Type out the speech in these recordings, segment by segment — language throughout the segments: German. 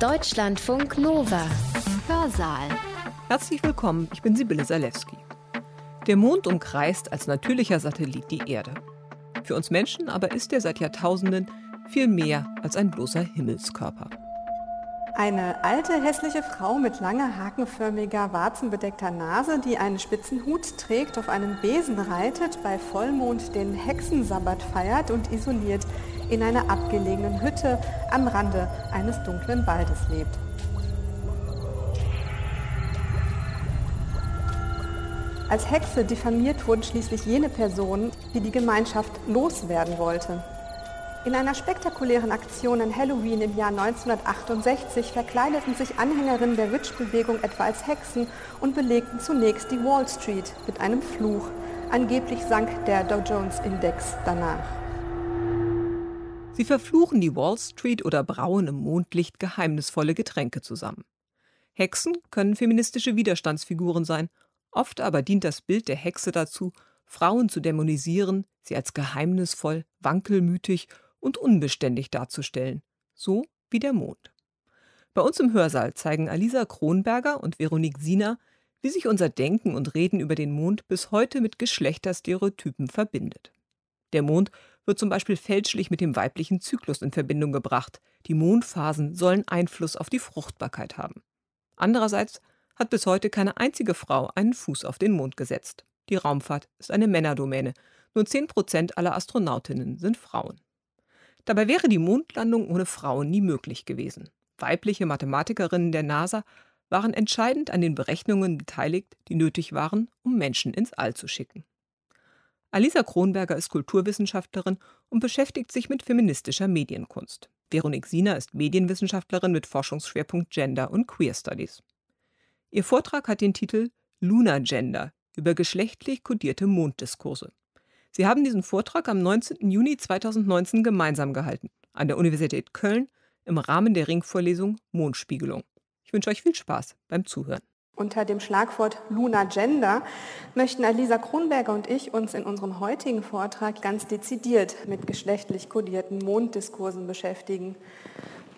Deutschlandfunk Nova. Hörsaal. Herzlich willkommen, ich bin Sibylle Salewski. Der Mond umkreist als natürlicher Satellit die Erde. Für uns Menschen aber ist er seit Jahrtausenden viel mehr als ein bloßer Himmelskörper. Eine alte, hässliche Frau mit langer, hakenförmiger, warzenbedeckter Nase, die einen spitzen Hut trägt, auf einem Besen reitet, bei Vollmond den Hexensabbat feiert und isoliert in einer abgelegenen Hütte am Rande eines dunklen Waldes lebt. Als Hexe diffamiert wurden schließlich jene Personen, die die Gemeinschaft loswerden wollte. In einer spektakulären Aktion an Halloween im Jahr 1968 verkleideten sich Anhängerinnen der Witch-Bewegung etwa als Hexen und belegten zunächst die Wall Street mit einem Fluch. Angeblich sank der Dow Jones-Index danach. Sie verfluchen die Wall Street oder brauen im Mondlicht geheimnisvolle Getränke zusammen. Hexen können feministische Widerstandsfiguren sein, oft aber dient das Bild der Hexe dazu, Frauen zu dämonisieren, sie als geheimnisvoll, wankelmütig und unbeständig darzustellen, so wie der Mond. Bei uns im Hörsaal zeigen Alisa Kronberger und Veronique Siener, wie sich unser Denken und Reden über den Mond bis heute mit Geschlechterstereotypen verbindet. Der Mond wird zum Beispiel fälschlich mit dem weiblichen Zyklus in Verbindung gebracht. Die Mondphasen sollen Einfluss auf die Fruchtbarkeit haben. Andererseits hat bis heute keine einzige Frau einen Fuß auf den Mond gesetzt. Die Raumfahrt ist eine Männerdomäne. Nur 10 Prozent aller Astronautinnen sind Frauen. Dabei wäre die Mondlandung ohne Frauen nie möglich gewesen. Weibliche Mathematikerinnen der NASA waren entscheidend an den Berechnungen beteiligt, die nötig waren, um Menschen ins All zu schicken. Alisa Kronberger ist Kulturwissenschaftlerin und beschäftigt sich mit feministischer Medienkunst. Veronique Siener ist Medienwissenschaftlerin mit Forschungsschwerpunkt Gender und Queer Studies. Ihr Vortrag hat den Titel Lunar Gender über geschlechtlich kodierte Monddiskurse. Sie haben diesen Vortrag am 19. Juni 2019 gemeinsam gehalten, an der Universität Köln im Rahmen der Ringvorlesung Mondspiegelung. Ich wünsche euch viel Spaß beim Zuhören. Unter dem Schlagwort Luna Gender möchten Alisa Kronberger und ich uns in unserem heutigen Vortrag ganz dezidiert mit geschlechtlich kodierten Monddiskursen beschäftigen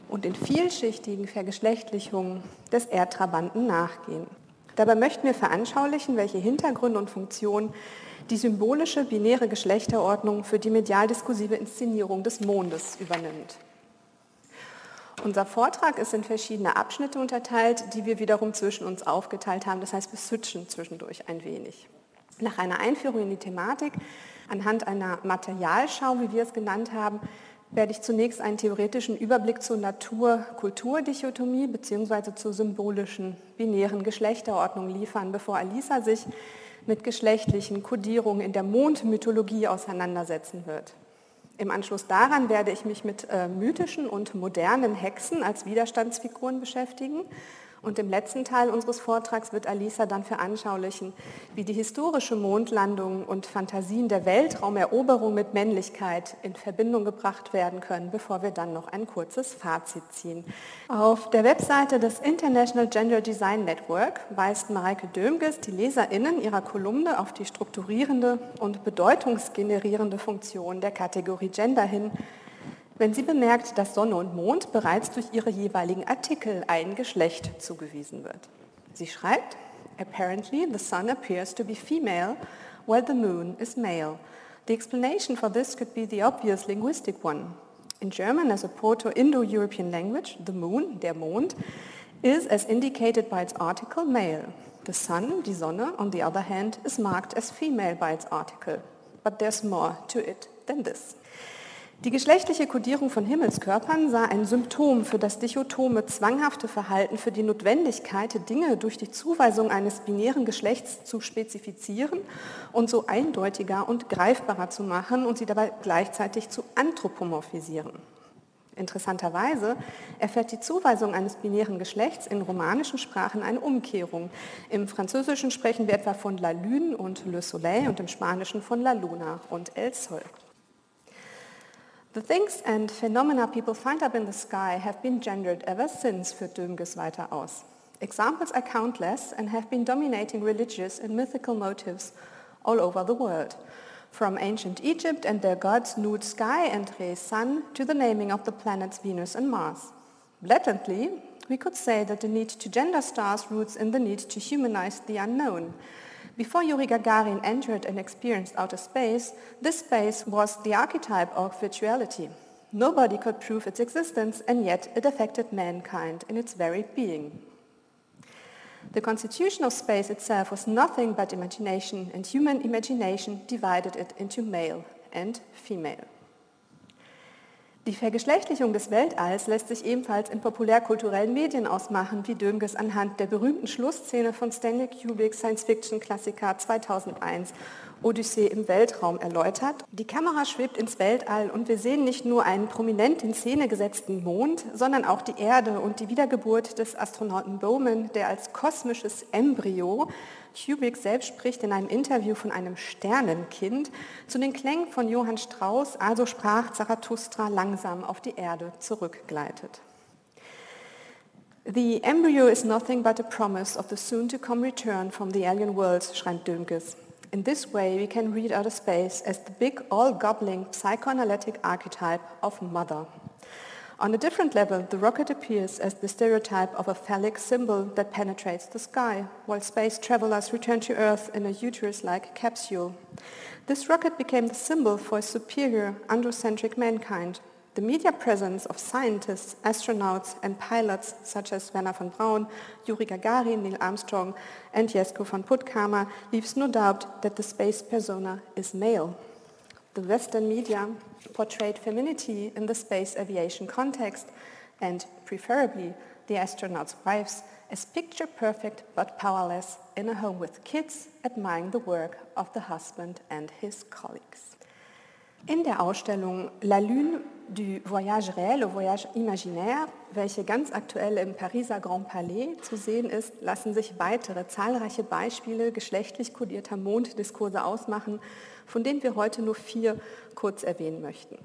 und in vielschichtigen Vergeschlechtlichungen des Erdtrabanten nachgehen. Dabei möchten wir veranschaulichen, welche Hintergründe und Funktionen die symbolische binäre Geschlechterordnung für die medial-diskursive Inszenierung des Mondes übernimmt. Unser Vortrag ist in verschiedene Abschnitte unterteilt, die wir wiederum zwischen uns aufgeteilt haben. Das heißt, wir switchen zwischendurch ein wenig. Nach einer Einführung in die Thematik, anhand einer Materialschau, wie wir es genannt haben, werde ich zunächst einen theoretischen Überblick zur Natur-Kultur-Dichotomie bzw. zur symbolischen binären Geschlechterordnung liefern, bevor Alisa sich mit geschlechtlichen Kodierungen in der Mondmythologie auseinandersetzen wird. Im Anschluss daran werde ich mich mit äh, mythischen und modernen Hexen als Widerstandsfiguren beschäftigen und im letzten Teil unseres Vortrags wird Alisa dann veranschaulichen, wie die historische Mondlandung und Fantasien der Weltraumeroberung mit Männlichkeit in Verbindung gebracht werden können, bevor wir dann noch ein kurzes Fazit ziehen. Auf der Webseite des International Gender Design Network weist Mareike Dömges die LeserInnen ihrer Kolumne auf die strukturierende und bedeutungsgenerierende Funktion der Kategorie Gender hin, wenn sie bemerkt, dass Sonne und Mond bereits durch ihre jeweiligen Artikel ein Geschlecht zugewiesen wird. Sie schreibt, Apparently the sun appears to be female while the moon is male. The explanation for this could be the obvious linguistic one. In German, as a Proto-Indo-European language, the moon, der Mond, is, as indicated by its article, male. The sun, die Sonne, on the other hand, is marked as female by its article. But there's more to it than this. Die geschlechtliche Kodierung von Himmelskörpern sah ein Symptom für das dichotome, zwanghafte Verhalten, für die Notwendigkeit, Dinge durch die Zuweisung eines binären Geschlechts zu spezifizieren und so eindeutiger und greifbarer zu machen und sie dabei gleichzeitig zu anthropomorphisieren. Interessanterweise erfährt die Zuweisung eines binären Geschlechts in romanischen Sprachen eine Umkehrung. Im Französischen sprechen wir etwa von La Lune und Le Soleil und im Spanischen von La Luna und El Sol. The things and phenomena people find up in the sky have been gendered ever since, führt Dömges weiter aus. Examples are countless and have been dominating religious and mythical motives all over the world. From ancient Egypt and their gods' nude sky and Re sun to the naming of the planets Venus and Mars. Blatantly, we could say that the need to gender stars roots in the need to humanize the unknown. Before Yuri Gagarin entered and experienced outer space, this space was the archetype of virtuality. Nobody could prove its existence, and yet it affected mankind in its very being. The constitution of space itself was nothing but imagination, and human imagination divided it into male and female. Die Vergeschlechtlichung des Weltalls lässt sich ebenfalls in populärkulturellen Medien ausmachen, wie Dönges anhand der berühmten Schlussszene von Stanley Kubricks Science-Fiction-Klassiker 2001 Odyssee im Weltraum erläutert. Die Kamera schwebt ins Weltall und wir sehen nicht nur einen prominent in Szene gesetzten Mond, sondern auch die Erde und die Wiedergeburt des Astronauten Bowman, der als kosmisches Embryo Kubrick selbst spricht in einem Interview von einem Sternenkind zu den Klängen von Johann Strauss, also sprach Zarathustra langsam auf die Erde zurückgleitet. The embryo is nothing but a promise of the soon-to-come return from the alien worlds, schreibt Dömkes. In this way, we can read outer space as the big, all-gobbling psychoanalytic archetype of mother. On a different level, the rocket appears as the stereotype of a phallic symbol that penetrates the sky, while space travelers return to Earth in a uterus-like capsule. This rocket became the symbol for a superior, androcentric mankind. The media presence of scientists, astronauts, and pilots such as Werner von Braun, Yuri Gagarin, Neil Armstrong, and Jesko von Puttkamer leaves no doubt that the space persona is male. The Western media portrayed femininity in the space aviation context and, preferably, the astronauts' wives as picture-perfect but powerless in a home with kids admiring the work of the husband and his colleagues. In der Ausstellung La Lune du Voyage réel au Voyage imaginaire, welche ganz aktuell im Pariser Grand Palais zu sehen ist, lassen sich weitere zahlreiche Beispiele geschlechtlich kodierter Monddiskurse ausmachen, von denen wir heute nur vier kurz erwähnen möchten.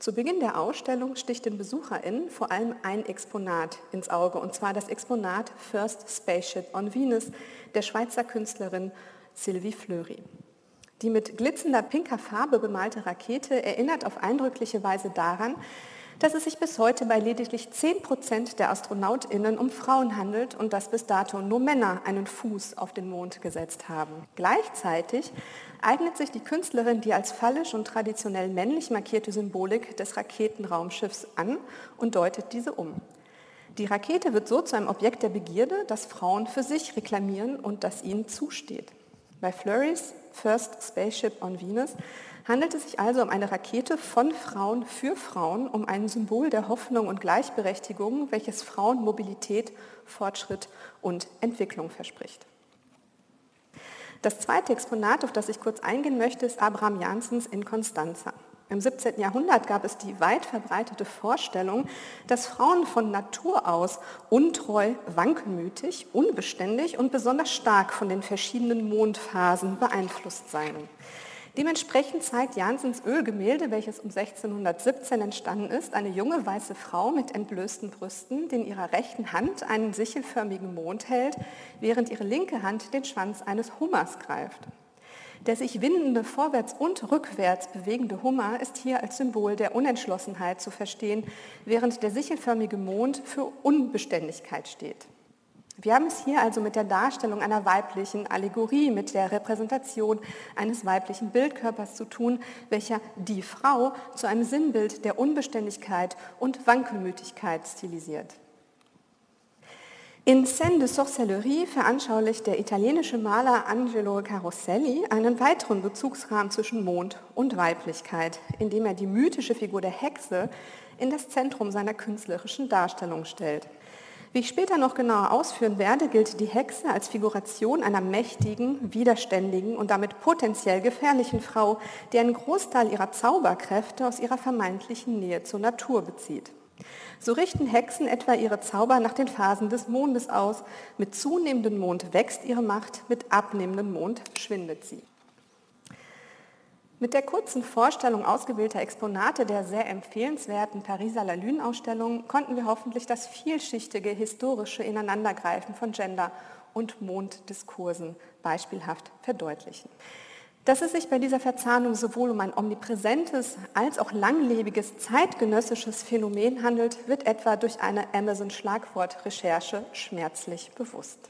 Zu Beginn der Ausstellung sticht den BesucherInnen vor allem ein Exponat ins Auge, und zwar das Exponat First Spaceship on Venus der Schweizer Künstlerin Sylvie Fleury. Die mit glitzender pinker Farbe bemalte Rakete erinnert auf eindrückliche Weise daran, dass es sich bis heute bei lediglich 10 Prozent der AstronautInnen um Frauen handelt und dass bis dato nur Männer einen Fuß auf den Mond gesetzt haben. Gleichzeitig eignet sich die Künstlerin die als phallisch und traditionell männlich markierte Symbolik des Raketenraumschiffs an und deutet diese um. Die Rakete wird so zu einem Objekt der Begierde, das Frauen für sich reklamieren und das ihnen zusteht. Bei Flurries First Spaceship on Venus handelt es sich also um eine Rakete von Frauen für Frauen, um ein Symbol der Hoffnung und Gleichberechtigung, welches Frauen Mobilität, Fortschritt und Entwicklung verspricht. Das zweite Exponat, auf das ich kurz eingehen möchte, ist Abraham Janssens in Constanza. Im 17. Jahrhundert gab es die weit verbreitete Vorstellung, dass Frauen von Natur aus untreu, wankelmütig, unbeständig und besonders stark von den verschiedenen Mondphasen beeinflusst seien. Dementsprechend zeigt Jansens Ölgemälde, welches um 1617 entstanden ist, eine junge weiße Frau mit entblößten Brüsten, die in ihrer rechten Hand einen sichelförmigen Mond hält, während ihre linke Hand den Schwanz eines Hummers greift. Der sich windende vorwärts und rückwärts bewegende Hummer ist hier als Symbol der Unentschlossenheit zu verstehen, während der sichelförmige Mond für Unbeständigkeit steht. Wir haben es hier also mit der Darstellung einer weiblichen Allegorie, mit der Repräsentation eines weiblichen Bildkörpers zu tun, welcher die Frau zu einem Sinnbild der Unbeständigkeit und Wankelmütigkeit stilisiert. In Scène de Sorcellerie veranschaulicht der italienische Maler Angelo Caroselli einen weiteren Bezugsrahmen zwischen Mond und Weiblichkeit, indem er die mythische Figur der Hexe in das Zentrum seiner künstlerischen Darstellung stellt. Wie ich später noch genauer ausführen werde, gilt die Hexe als Figuration einer mächtigen, widerständigen und damit potenziell gefährlichen Frau, die einen Großteil ihrer Zauberkräfte aus ihrer vermeintlichen Nähe zur Natur bezieht. So richten Hexen etwa ihre Zauber nach den Phasen des Mondes aus. Mit zunehmendem Mond wächst ihre Macht, mit abnehmendem Mond schwindet sie. Mit der kurzen Vorstellung ausgewählter Exponate der sehr empfehlenswerten Pariser La Lune-Ausstellung konnten wir hoffentlich das vielschichtige historische Ineinandergreifen von Gender- und Monddiskursen beispielhaft verdeutlichen. Dass es sich bei dieser Verzahnung sowohl um ein omnipräsentes als auch langlebiges zeitgenössisches Phänomen handelt, wird etwa durch eine Amazon-Schlagwort-Recherche schmerzlich bewusst.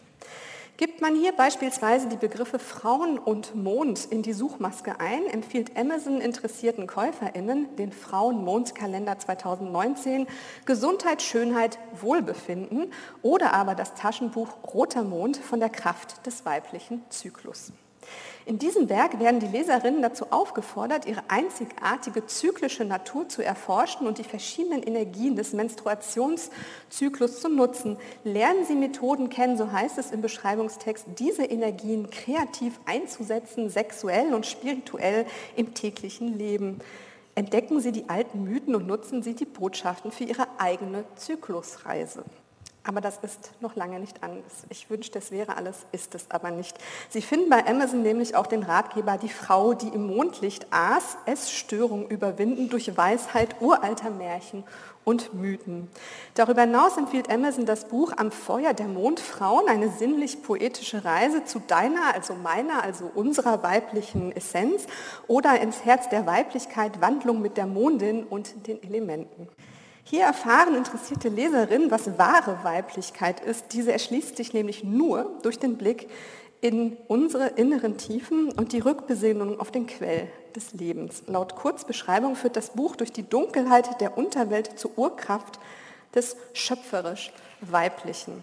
Gibt man hier beispielsweise die Begriffe Frauen und Mond in die Suchmaske ein, empfiehlt Amazon interessierten KäuferInnen den Frauen-Mond-Kalender 2019 Gesundheit, Schönheit, Wohlbefinden oder aber das Taschenbuch Roter Mond von der Kraft des weiblichen Zyklus. In diesem Werk werden die Leserinnen dazu aufgefordert, ihre einzigartige zyklische Natur zu erforschen und die verschiedenen Energien des Menstruationszyklus zu nutzen. Lernen Sie Methoden kennen, so heißt es im Beschreibungstext, diese Energien kreativ einzusetzen, sexuell und spirituell im täglichen Leben. Entdecken Sie die alten Mythen und nutzen Sie die Botschaften für Ihre eigene Zyklusreise. Aber das ist noch lange nicht anders. Ich wünschte, es wäre alles, ist es aber nicht. Sie finden bei Amazon nämlich auch den Ratgeber Die Frau, die im Mondlicht aß, Essstörung überwinden durch Weisheit uralter Märchen und Mythen. Darüber hinaus empfiehlt Amazon das Buch Am Feuer der Mondfrauen, eine sinnlich-poetische Reise zu deiner, also meiner, also unserer weiblichen Essenz oder ins Herz der Weiblichkeit, Wandlung mit der Mondin und den Elementen. Hier erfahren interessierte Leserinnen, was wahre Weiblichkeit ist. Diese erschließt sich nämlich nur durch den Blick in unsere inneren Tiefen und die Rückbesinnung auf den Quell des Lebens. Laut Kurzbeschreibung führt das Buch durch die Dunkelheit der Unterwelt zur Urkraft des schöpferisch Weiblichen.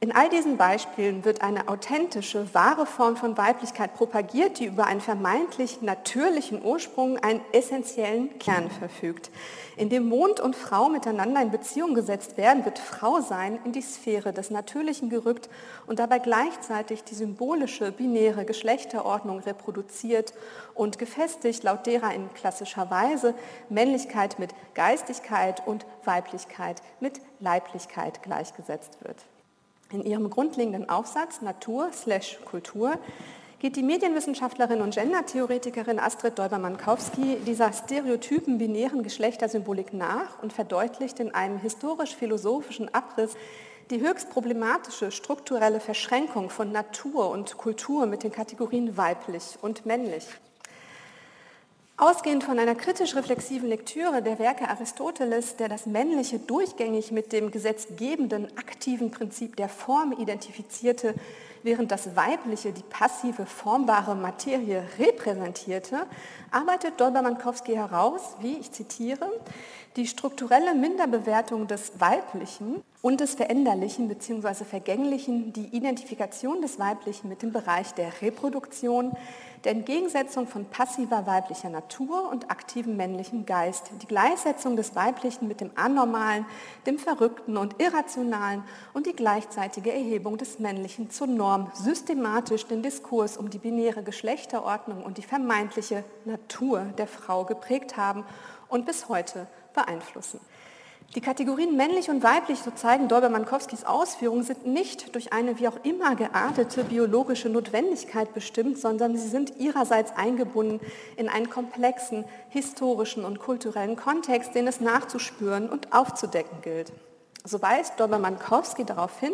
In all diesen Beispielen wird eine authentische, wahre Form von Weiblichkeit propagiert, die über einen vermeintlich natürlichen Ursprung, einen essentiellen Kern verfügt. In dem Mond und Frau miteinander in Beziehung gesetzt werden, wird Frau sein in die Sphäre des Natürlichen gerückt und dabei gleichzeitig die symbolische, binäre Geschlechterordnung reproduziert und gefestigt, laut derer in klassischer Weise Männlichkeit mit Geistigkeit und Weiblichkeit mit Leiblichkeit gleichgesetzt wird. In ihrem grundlegenden Aufsatz Natur Kultur geht die Medienwissenschaftlerin und Gendertheoretikerin Astrid Däuber-Mankowski dieser stereotypen binären Geschlechtersymbolik nach und verdeutlicht in einem historisch-philosophischen Abriss die höchst problematische strukturelle Verschränkung von Natur und Kultur mit den Kategorien weiblich und männlich. Ausgehend von einer kritisch-reflexiven Lektüre der Werke Aristoteles, der das Männliche durchgängig mit dem gesetzgebenden, aktiven Prinzip der Form identifizierte, während das Weibliche die passive, formbare Materie repräsentierte, arbeitet Dolber-Mankowski heraus, wie ich zitiere, die strukturelle Minderbewertung des Weiblichen und des Veränderlichen bzw. Vergänglichen, die Identifikation des Weiblichen mit dem Bereich der Reproduktion, der Entgegensetzung von passiver weiblicher Natur und aktivem männlichem Geist, die Gleichsetzung des Weiblichen mit dem Anormalen, dem Verrückten und Irrationalen und die gleichzeitige Erhebung des Männlichen zur Norm, systematisch den Diskurs um die binäre Geschlechterordnung und die vermeintliche Natur der Frau geprägt haben und bis heute beeinflussen. Die Kategorien männlich und weiblich, so zeigen Dolber-Mankowskis Ausführungen, sind nicht durch eine wie auch immer geartete biologische Notwendigkeit bestimmt, sondern sie sind ihrerseits eingebunden in einen komplexen historischen und kulturellen Kontext, den es nachzuspüren und aufzudecken gilt. So weist Dolber-Mankowski darauf hin,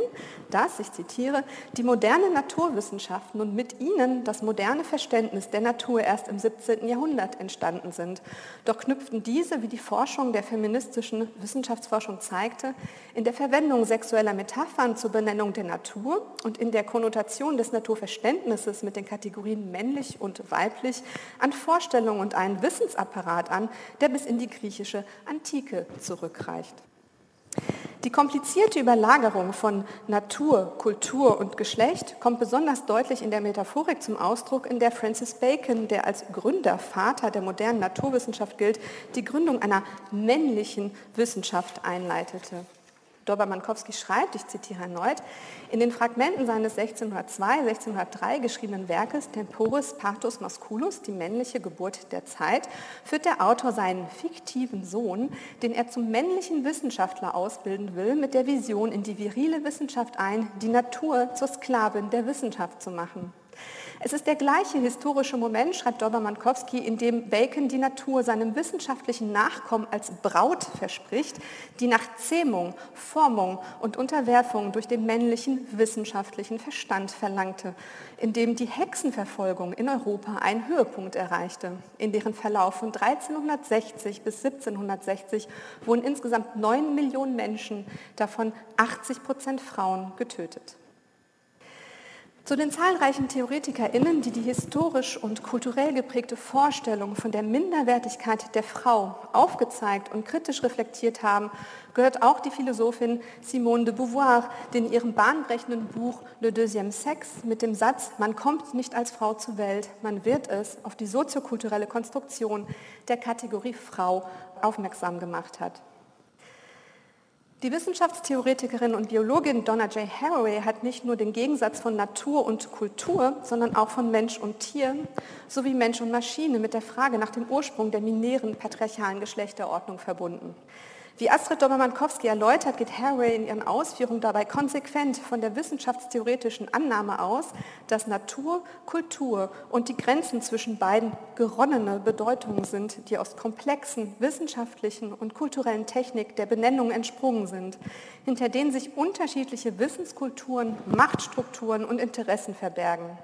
dass, ich zitiere, die modernen Naturwissenschaften und mit ihnen das moderne Verständnis der Natur erst im 17. Jahrhundert entstanden sind. Doch knüpften diese, wie die Forschung der feministischen Wissenschaftsforschung zeigte, in der Verwendung sexueller Metaphern zur Benennung der Natur und in der Konnotation des Naturverständnisses mit den Kategorien männlich und weiblich an Vorstellungen und einen Wissensapparat an, der bis in die griechische Antike zurückreicht. Die komplizierte Überlagerung von Natur, Kultur und Geschlecht kommt besonders deutlich in der Metaphorik zum Ausdruck, in der Francis Bacon, der als Gründervater der modernen Naturwissenschaft gilt, die Gründung einer männlichen Wissenschaft einleitete. Dober-Mankowski schreibt, ich zitiere erneut, in den Fragmenten seines 1602, 1603 geschriebenen Werkes Temporis Partus Masculus, die männliche Geburt der Zeit, führt der Autor seinen fiktiven Sohn, den er zum männlichen Wissenschaftler ausbilden will, mit der Vision in die virile Wissenschaft ein, die Natur zur Sklavin der Wissenschaft zu machen. Es ist der gleiche historische Moment, schreibt Dobermann-Kowski, in dem Bacon die Natur seinem wissenschaftlichen Nachkommen als Braut verspricht, die nach Zähmung, Formung und Unterwerfung durch den männlichen wissenschaftlichen Verstand verlangte, in dem die Hexenverfolgung in Europa einen Höhepunkt erreichte. In deren Verlauf von 1360 bis 1760 wurden insgesamt 9 Millionen Menschen, davon 80 Prozent Frauen, getötet. Zu den zahlreichen TheoretikerInnen, die die historisch und kulturell geprägte Vorstellung von der Minderwertigkeit der Frau aufgezeigt und kritisch reflektiert haben, gehört auch die Philosophin Simone de Beauvoir, die in ihrem bahnbrechenden Buch Le Deuxième Sexe mit dem Satz Man kommt nicht als Frau zur Welt, man wird es auf die soziokulturelle Konstruktion der Kategorie Frau aufmerksam gemacht hat. Die Wissenschaftstheoretikerin und Biologin Donna J. Haraway hat nicht nur den Gegensatz von Natur und Kultur, sondern auch von Mensch und Tier sowie Mensch und Maschine mit der Frage nach dem Ursprung der minären patriarchalen Geschlechterordnung verbunden. Wie Astrid Dobermann-Kowski erläutert, geht Haraway in ihren Ausführungen dabei konsequent von der wissenschaftstheoretischen Annahme aus, dass Natur, Kultur und die Grenzen zwischen beiden geronnene Bedeutungen sind, die aus komplexen wissenschaftlichen und kulturellen Technik der Benennung entsprungen sind, hinter denen sich unterschiedliche Wissenskulturen, Machtstrukturen und Interessen verbergen.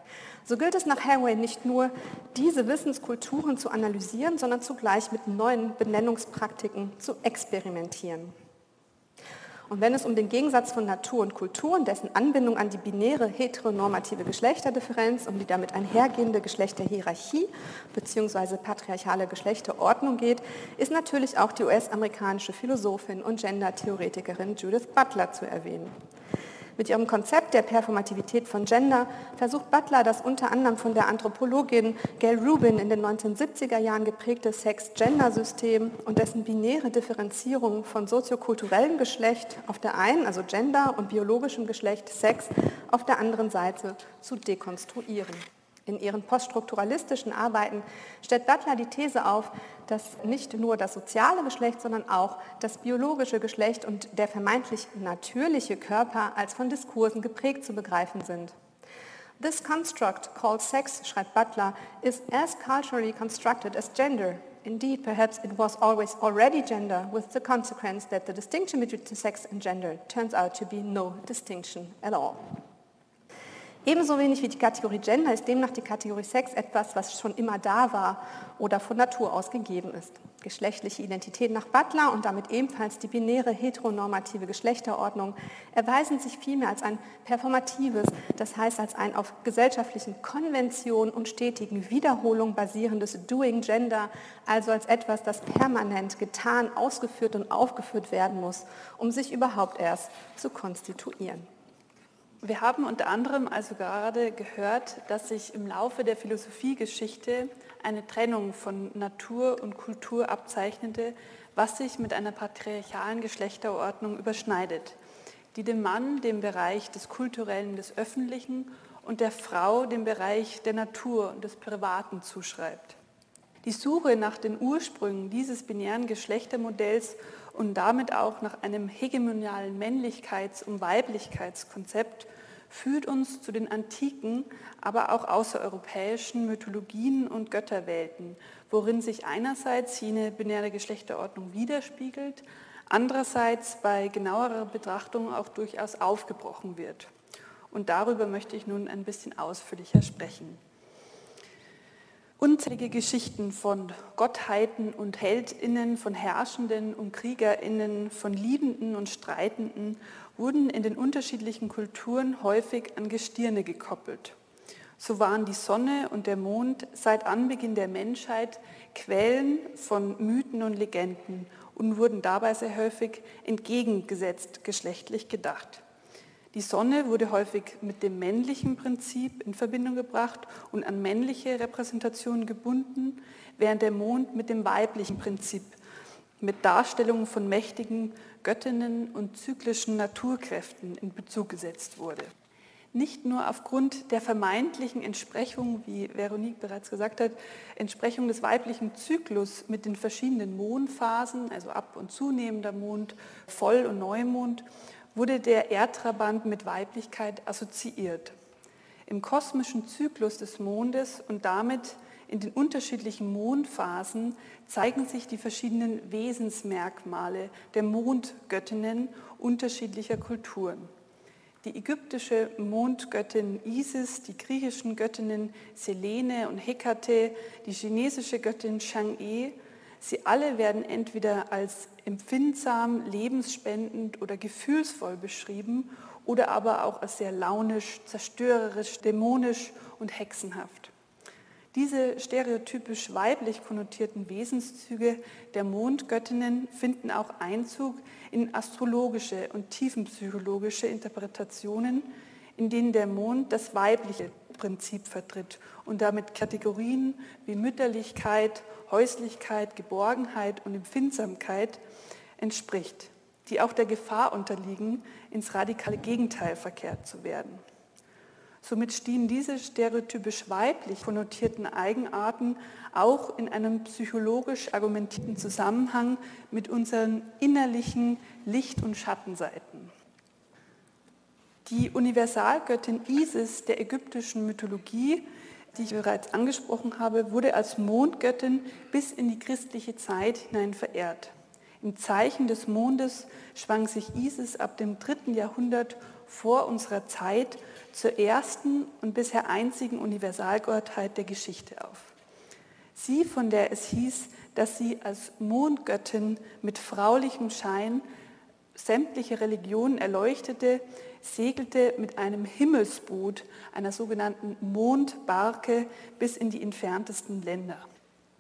So gilt es nach Haraway nicht nur, diese Wissenskulturen zu analysieren, sondern zugleich mit neuen Benennungspraktiken zu experimentieren. Und wenn es um den Gegensatz von Natur und Kultur und dessen Anbindung an die binäre heteronormative Geschlechterdifferenz, um die damit einhergehende Geschlechterhierarchie bzw. patriarchale Geschlechterordnung geht, ist natürlich auch die US-amerikanische Philosophin und Gendertheoretikerin Judith Butler zu erwähnen. Mit ihrem Konzept der Performativität von Gender versucht Butler das unter anderem von der Anthropologin Gail Rubin in den 1970er Jahren geprägte Sex-Gender-System und dessen binäre Differenzierung von soziokulturellem Geschlecht auf der einen, also Gender, und biologischem Geschlecht Sex auf der anderen Seite zu dekonstruieren. In ihren poststrukturalistischen Arbeiten stellt Butler die These auf, dass nicht nur das soziale Geschlecht, sondern auch das biologische Geschlecht und der vermeintlich natürliche Körper als von Diskursen geprägt zu begreifen sind. This construct called sex, schreibt Butler, is as culturally constructed as gender. Indeed, perhaps it was always already gender, with the consequence that the distinction between sex and gender turns out to be no distinction at all. Ebenso wenig wie die Kategorie Gender ist demnach die Kategorie Sex etwas, was schon immer da war oder von Natur aus gegeben ist. Geschlechtliche Identität nach Butler und damit ebenfalls die binäre heteronormative Geschlechterordnung erweisen sich vielmehr als ein performatives, das heißt als ein auf gesellschaftlichen Konventionen und stetigen Wiederholungen basierendes Doing Gender, also als etwas, das permanent getan, ausgeführt und aufgeführt werden muss, um sich überhaupt erst zu konstituieren. Wir haben unter anderem also gerade gehört, dass sich im Laufe der Philosophiegeschichte eine Trennung von Natur und Kultur abzeichnete, was sich mit einer patriarchalen Geschlechterordnung überschneidet, die dem Mann den Bereich des Kulturellen, des Öffentlichen und der Frau den Bereich der Natur und des Privaten zuschreibt. Die Suche nach den Ursprüngen dieses binären Geschlechtermodells und damit auch nach einem hegemonialen Männlichkeits- und Weiblichkeitskonzept führt uns zu den antiken, aber auch außereuropäischen Mythologien und Götterwelten, worin sich einerseits jene binäre Geschlechterordnung widerspiegelt, andererseits bei genauerer Betrachtung auch durchaus aufgebrochen wird. Und darüber möchte ich nun ein bisschen ausführlicher sprechen. Unzählige Geschichten von Gottheiten und Heldinnen, von Herrschenden und Kriegerinnen, von Liebenden und Streitenden wurden in den unterschiedlichen Kulturen häufig an Gestirne gekoppelt. So waren die Sonne und der Mond seit Anbeginn der Menschheit Quellen von Mythen und Legenden und wurden dabei sehr häufig entgegengesetzt geschlechtlich gedacht. Die Sonne wurde häufig mit dem männlichen Prinzip in Verbindung gebracht und an männliche Repräsentationen gebunden, während der Mond mit dem weiblichen Prinzip, mit Darstellungen von mächtigen Göttinnen und zyklischen Naturkräften in Bezug gesetzt wurde. Nicht nur aufgrund der vermeintlichen Entsprechung, wie Veronique bereits gesagt hat, Entsprechung des weiblichen Zyklus mit den verschiedenen Mondphasen, also ab- und zunehmender Mond, Voll- und Neumond, wurde der Erdtrabant mit Weiblichkeit assoziiert. Im kosmischen Zyklus des Mondes und damit in den unterschiedlichen Mondphasen zeigen sich die verschiedenen Wesensmerkmale der Mondgöttinnen unterschiedlicher Kulturen. Die ägyptische Mondgöttin Isis, die griechischen Göttinnen Selene und Hekate, die chinesische Göttin Chang'e, sie alle werden entweder als empfindsam, lebensspendend oder gefühlsvoll beschrieben oder aber auch als sehr launisch, zerstörerisch, dämonisch und hexenhaft. Diese stereotypisch weiblich konnotierten Wesenszüge der Mondgöttinnen finden auch Einzug in astrologische und tiefenpsychologische Interpretationen, in denen der Mond das weibliche Prinzip vertritt und damit Kategorien wie Mütterlichkeit, Häuslichkeit, Geborgenheit und Empfindsamkeit entspricht, die auch der Gefahr unterliegen, ins radikale Gegenteil verkehrt zu werden. Somit stehen diese stereotypisch weiblich konnotierten Eigenarten auch in einem psychologisch argumentierten Zusammenhang mit unseren innerlichen Licht- und Schattenseiten. Die Universalgöttin Isis der ägyptischen Mythologie, die ich bereits angesprochen habe, wurde als Mondgöttin bis in die christliche Zeit hinein verehrt. Im Zeichen des Mondes schwang sich Isis ab dem dritten Jahrhundert vor unserer Zeit zur ersten und bisher einzigen Universalgottheit der Geschichte auf. Sie, von der es hieß, dass sie als Mondgöttin mit fraulichem Schein sämtliche Religionen erleuchtete, segelte mit einem Himmelsboot, einer sogenannten Mondbarke, bis in die entferntesten Länder.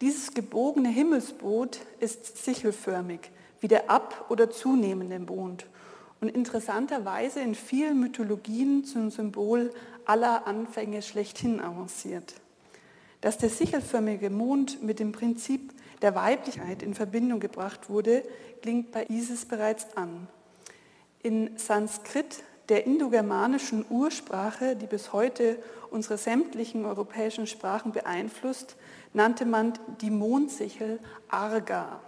Dieses gebogene Himmelsboot ist sichelförmig, wie der ab- oder zunehmende Mond und interessanterweise in vielen Mythologien zum Symbol aller Anfänge schlechthin avanciert. Dass der sichelförmige Mond mit dem Prinzip der Weiblichkeit in Verbindung gebracht wurde, klingt bei Isis bereits an. In Sanskrit, der indogermanischen Ursprache, die bis heute unsere sämtlichen europäischen Sprachen beeinflusst, nannte man die Mondsichel Arga.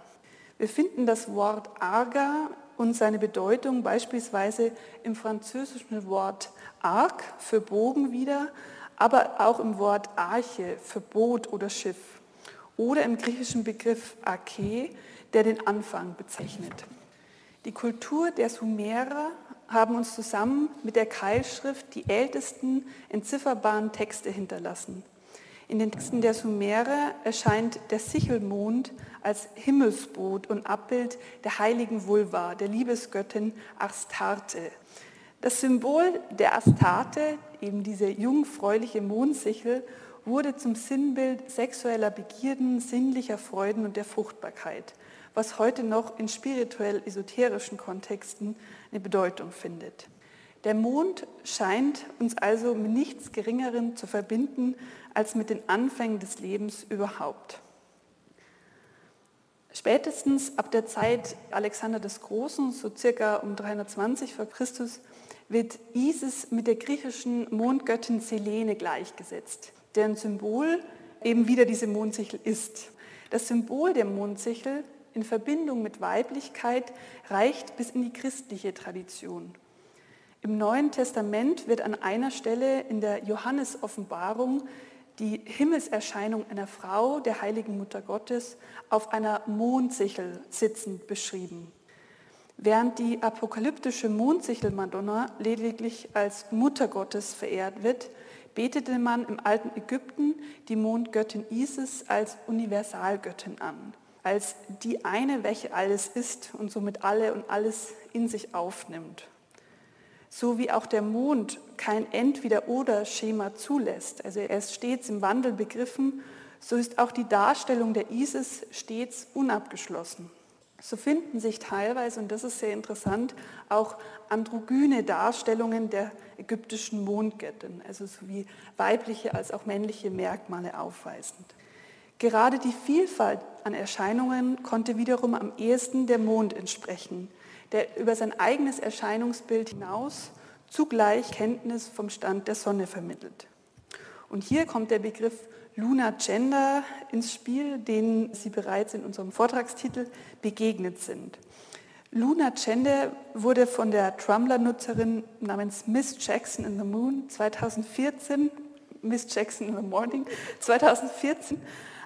Wir finden das Wort Arga und seine Bedeutung beispielsweise im französischen Wort Arc für Bogen wieder, aber auch im Wort Arche für Boot oder Schiff oder im griechischen Begriff Arche, der den Anfang bezeichnet. Die Kultur der Sumerer haben uns zusammen mit der Keilschrift die ältesten entzifferbaren Texte hinterlassen. In den Texten der Sumerer erscheint der Sichelmond als Himmelsboot und Abbild der heiligen Vulva, der Liebesgöttin Astarte. Das Symbol der Astarte, eben diese jungfräuliche Mondsichel, wurde zum Sinnbild sexueller Begierden, sinnlicher Freuden und der Fruchtbarkeit, was heute noch in spirituell-esoterischen Kontexten eine Bedeutung findet. Der Mond scheint uns also mit nichts Geringerem zu verbinden als mit den Anfängen des Lebens überhaupt. Spätestens ab der Zeit Alexander des Großen, so circa um 320 vor Christus, wird Isis mit der griechischen Mondgöttin Selene gleichgesetzt, deren Symbol eben wieder diese Mondsichel ist. Das Symbol der Mondsichel in Verbindung mit Weiblichkeit reicht bis in die christliche Tradition. Im Neuen Testament wird an einer Stelle in der Johannesoffenbarung die Himmelserscheinung einer Frau, der heiligen Mutter Gottes, auf einer Mondsichel sitzend beschrieben. Während die apokalyptische Mondsichel-Madonna lediglich als Mutter Gottes verehrt wird, betete man im alten Ägypten die Mondgöttin Isis als Universalgöttin an, als die eine, welche alles ist und somit alle und alles in sich aufnimmt so wie auch der Mond kein Entweder-Oder-Schema zulässt, also er ist stets im Wandel begriffen, so ist auch die Darstellung der Isis stets unabgeschlossen. So finden sich teilweise, und das ist sehr interessant, auch androgyne Darstellungen der ägyptischen Mondgöttin, also sowie weibliche als auch männliche Merkmale aufweisend. Gerade die Vielfalt an Erscheinungen konnte wiederum am ehesten der Mond entsprechen, der über sein eigenes Erscheinungsbild hinaus zugleich Kenntnis vom Stand der Sonne vermittelt. Und hier kommt der Begriff Luna Gender ins Spiel, den Sie bereits in unserem Vortragstitel begegnet sind. Luna Chende wurde von der Trumbler-Nutzerin namens Miss Jackson in the Moon 2014, Miss Jackson in the Morning 2014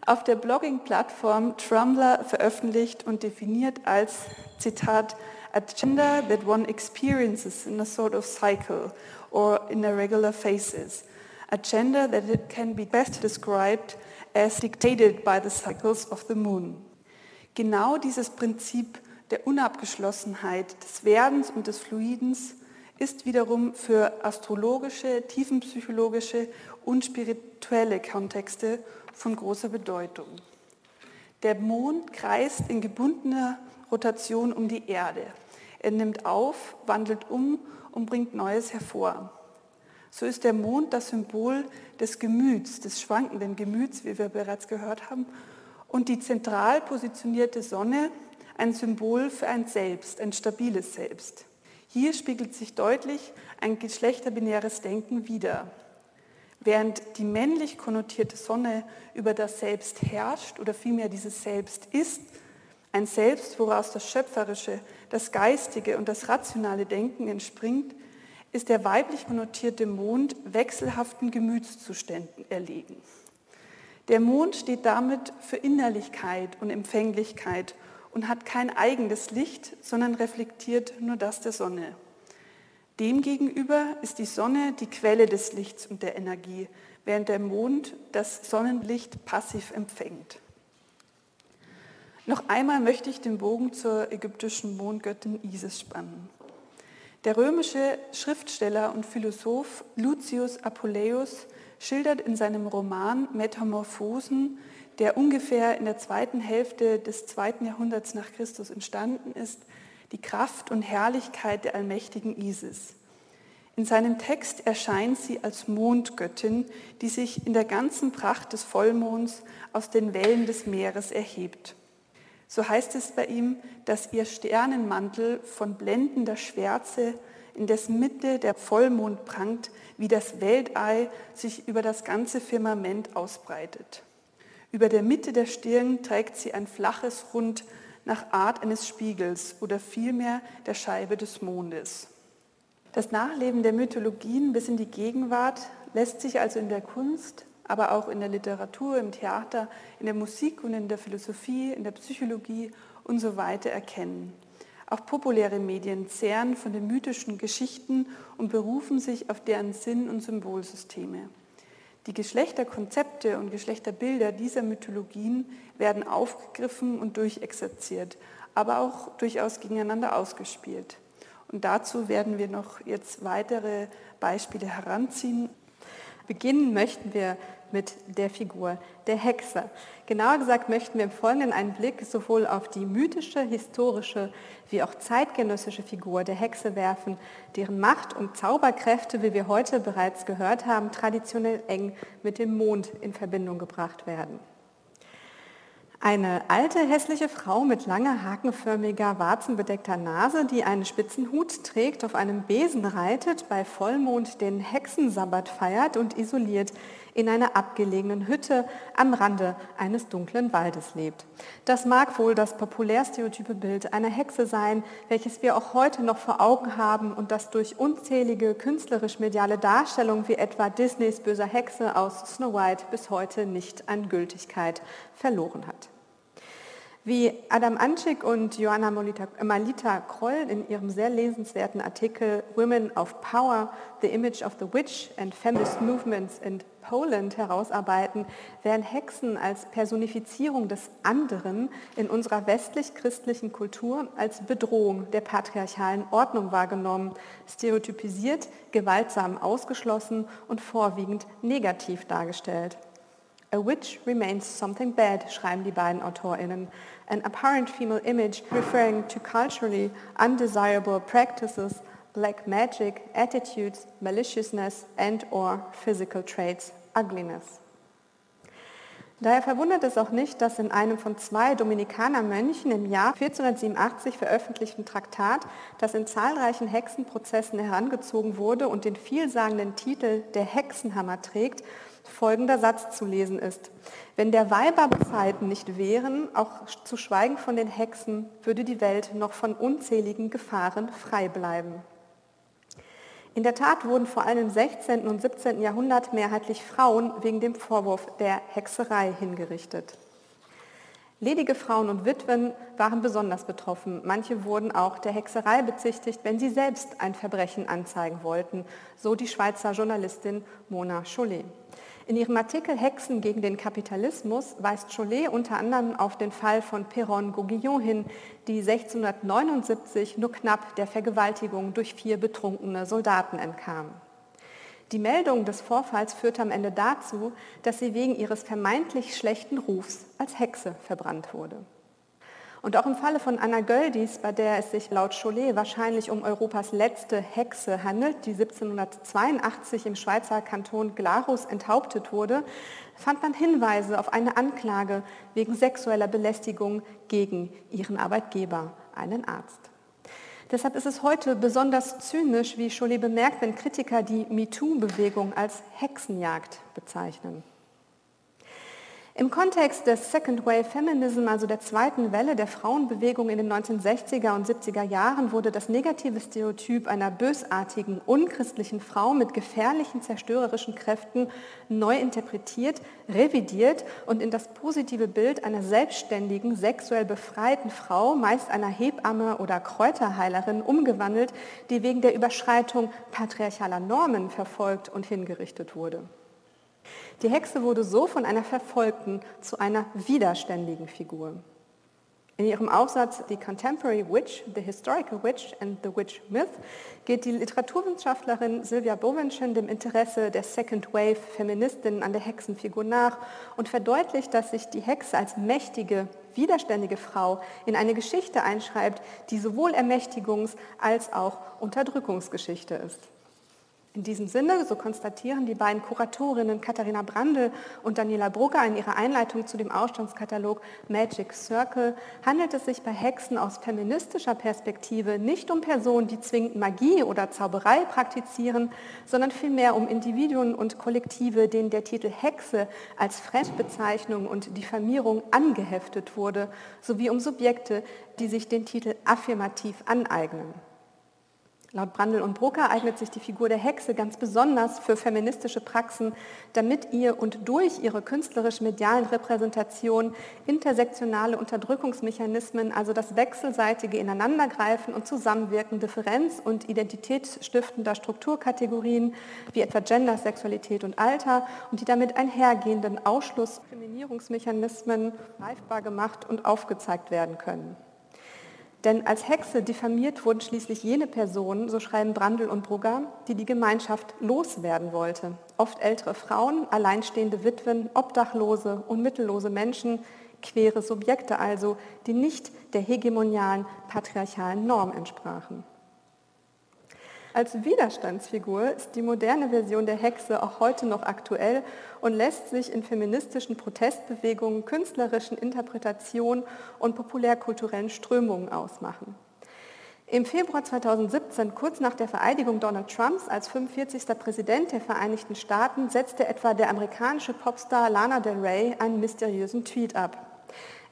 auf der Blogging-Plattform Trumbler veröffentlicht und definiert als, Zitat, a gender that one experiences in a sort of cycle or in a regular phases. A gender that it can be best described as dictated by the cycles of the moon. Genau dieses Prinzip der Unabgeschlossenheit, des Werdens und des Fluidens ist wiederum für astrologische, tiefenpsychologische und spirituelle Kontexte von großer Bedeutung. Der Mond kreist in gebundener Rotation um die Erde. Er nimmt auf, wandelt um und bringt Neues hervor. So ist der Mond das Symbol des Gemüts, des schwankenden Gemüts, wie wir bereits gehört haben, und die zentral positionierte Sonne ein Symbol für ein Selbst, ein stabiles Selbst. Hier spiegelt sich deutlich ein geschlechterbinäres Denken wider. Während die männlich konnotierte Sonne über das Selbst herrscht oder vielmehr dieses Selbst ist, ein Selbst, woraus das Schöpferische, das Geistige und das rationale Denken entspringt, ist der weiblich konnotierte Mond wechselhaften Gemütszuständen erlegen. Der Mond steht damit für Innerlichkeit und Empfänglichkeit und hat kein eigenes Licht, sondern reflektiert nur das der Sonne. Demgegenüber ist die Sonne die Quelle des Lichts und der Energie, während der Mond das Sonnenlicht passiv empfängt. Noch einmal möchte ich den Bogen zur ägyptischen Mondgöttin Isis spannen. Der römische Schriftsteller und Philosoph Lucius Apuleius schildert in seinem Roman Metamorphosen der ungefähr in der zweiten Hälfte des zweiten Jahrhunderts nach Christus entstanden ist, die Kraft und Herrlichkeit der allmächtigen Isis. In seinem Text erscheint sie als Mondgöttin, die sich in der ganzen Pracht des Vollmonds aus den Wellen des Meeres erhebt. So heißt es bei ihm, dass ihr Sternenmantel von blendender Schwärze, in dessen Mitte der Vollmond prangt, wie das Weltei sich über das ganze Firmament ausbreitet. Über der Mitte der Stirn trägt sie ein flaches Rund nach Art eines Spiegels oder vielmehr der Scheibe des Mondes. Das Nachleben der Mythologien bis in die Gegenwart lässt sich also in der Kunst, aber auch in der Literatur, im Theater, in der Musik und in der Philosophie, in der Psychologie und so weiter erkennen. Auch populäre Medien zehren von den mythischen Geschichten und berufen sich auf deren Sinn- und Symbolsysteme. Die Geschlechterkonzepte und Geschlechterbilder dieser Mythologien werden aufgegriffen und durchexerziert, aber auch durchaus gegeneinander ausgespielt. Und dazu werden wir noch jetzt weitere Beispiele heranziehen. Beginnen möchten wir mit der Figur der Hexe. Genauer gesagt möchten wir im Folgenden einen Blick sowohl auf die mythische, historische wie auch zeitgenössische Figur der Hexe werfen, deren Macht und Zauberkräfte, wie wir heute bereits gehört haben, traditionell eng mit dem Mond in Verbindung gebracht werden. Eine alte, hässliche Frau mit langer, hakenförmiger, warzenbedeckter Nase, die einen spitzen Hut trägt, auf einem Besen reitet, bei Vollmond den Hexensabbat feiert und isoliert in einer abgelegenen Hütte am Rande eines dunklen Waldes lebt. Das mag wohl das populärstereotype Bild einer Hexe sein, welches wir auch heute noch vor Augen haben und das durch unzählige künstlerisch-mediale Darstellungen wie etwa Disneys böser Hexe aus Snow White bis heute nicht an Gültigkeit verloren hat. Wie Adam Anschik und Joanna Malita Kroll in ihrem sehr lesenswerten Artikel Women of Power, The Image of the Witch and Feminist Movements in Poland herausarbeiten, werden Hexen als Personifizierung des anderen in unserer westlich-christlichen Kultur als Bedrohung der patriarchalen Ordnung wahrgenommen, stereotypisiert, gewaltsam ausgeschlossen und vorwiegend negativ dargestellt. A witch remains something bad, schreiben die beiden AutorInnen. An apparent female image referring to culturally undesirable practices like magic, attitudes, maliciousness and or physical traits, ugliness. Daher verwundert es auch nicht, dass in einem von zwei Dominikanermönchen im Jahr 1487 veröffentlichten Traktat, das in zahlreichen Hexenprozessen herangezogen wurde und den vielsagenden Titel Der Hexenhammer trägt, folgender Satz zu lesen ist. Wenn der Weiber Zeiten nicht wären, auch zu schweigen von den Hexen, würde die Welt noch von unzähligen Gefahren frei bleiben. In der Tat wurden vor allem im 16. und 17. Jahrhundert mehrheitlich Frauen wegen dem Vorwurf der Hexerei hingerichtet. Ledige Frauen und Witwen waren besonders betroffen. Manche wurden auch der Hexerei bezichtigt, wenn sie selbst ein Verbrechen anzeigen wollten, so die Schweizer Journalistin Mona Chollet. In ihrem Artikel Hexen gegen den Kapitalismus weist Chollet unter anderem auf den Fall von Perron Gogillon hin, die 1679 nur knapp der Vergewaltigung durch vier betrunkene Soldaten entkam. Die Meldung des Vorfalls führte am Ende dazu, dass sie wegen ihres vermeintlich schlechten Rufs als Hexe verbrannt wurde. Und auch im Falle von Anna Göldis, bei der es sich laut Chollet wahrscheinlich um Europas letzte Hexe handelt, die 1782 im Schweizer Kanton Glarus enthauptet wurde, fand man Hinweise auf eine Anklage wegen sexueller Belästigung gegen ihren Arbeitgeber, einen Arzt. Deshalb ist es heute besonders zynisch, wie Chollet bemerkt, wenn Kritiker die MeToo-Bewegung als Hexenjagd bezeichnen. Im Kontext des Second Wave Feminism, also der zweiten Welle der Frauenbewegung in den 1960er und 70er Jahren, wurde das negative Stereotyp einer bösartigen, unchristlichen Frau mit gefährlichen, zerstörerischen Kräften neu interpretiert, revidiert und in das positive Bild einer selbstständigen, sexuell befreiten Frau, meist einer Hebamme oder Kräuterheilerin, umgewandelt, die wegen der Überschreitung patriarchaler Normen verfolgt und hingerichtet wurde. Die Hexe wurde so von einer Verfolgten zu einer widerständigen Figur. In ihrem Aufsatz The Contemporary Witch, The Historical Witch and the Witch Myth geht die Literaturwissenschaftlerin Sylvia Bovenschen dem Interesse der Second Wave Feministinnen an der Hexenfigur nach und verdeutlicht, dass sich die Hexe als mächtige, widerständige Frau in eine Geschichte einschreibt, die sowohl Ermächtigungs- als auch Unterdrückungsgeschichte ist. In diesem Sinne, so konstatieren die beiden Kuratorinnen Katharina Brandl und Daniela Brugger in ihrer Einleitung zu dem Ausstellungskatalog Magic Circle, handelt es sich bei Hexen aus feministischer Perspektive nicht um Personen, die zwingend Magie oder Zauberei praktizieren, sondern vielmehr um Individuen und Kollektive, denen der Titel Hexe als Fremdbezeichnung und Diffamierung angeheftet wurde, sowie um Subjekte, die sich den Titel affirmativ aneignen. Laut Brandl und Brucker eignet sich die Figur der Hexe ganz besonders für feministische Praxen, damit ihr und durch ihre künstlerisch-medialen Repräsentation intersektionale Unterdrückungsmechanismen, also das wechselseitige Ineinandergreifen und Zusammenwirken Differenz- und identitätsstiftender Strukturkategorien wie etwa Gender, Sexualität und Alter und die damit einhergehenden Ausschlussdiskriminierungsmechanismen greifbar gemacht und aufgezeigt werden können. Denn als Hexe diffamiert wurden schließlich jene Personen, so schreiben Brandl und Brugger, die die Gemeinschaft loswerden wollte. Oft ältere Frauen, alleinstehende Witwen, Obdachlose und mittellose Menschen, quere Subjekte also, die nicht der hegemonialen patriarchalen Norm entsprachen. Als Widerstandsfigur ist die moderne Version der Hexe auch heute noch aktuell und lässt sich in feministischen Protestbewegungen, künstlerischen Interpretationen und populärkulturellen Strömungen ausmachen. Im Februar 2017, kurz nach der Vereidigung Donald Trumps als 45. Präsident der Vereinigten Staaten, setzte etwa der amerikanische Popstar Lana Del Rey einen mysteriösen Tweet ab.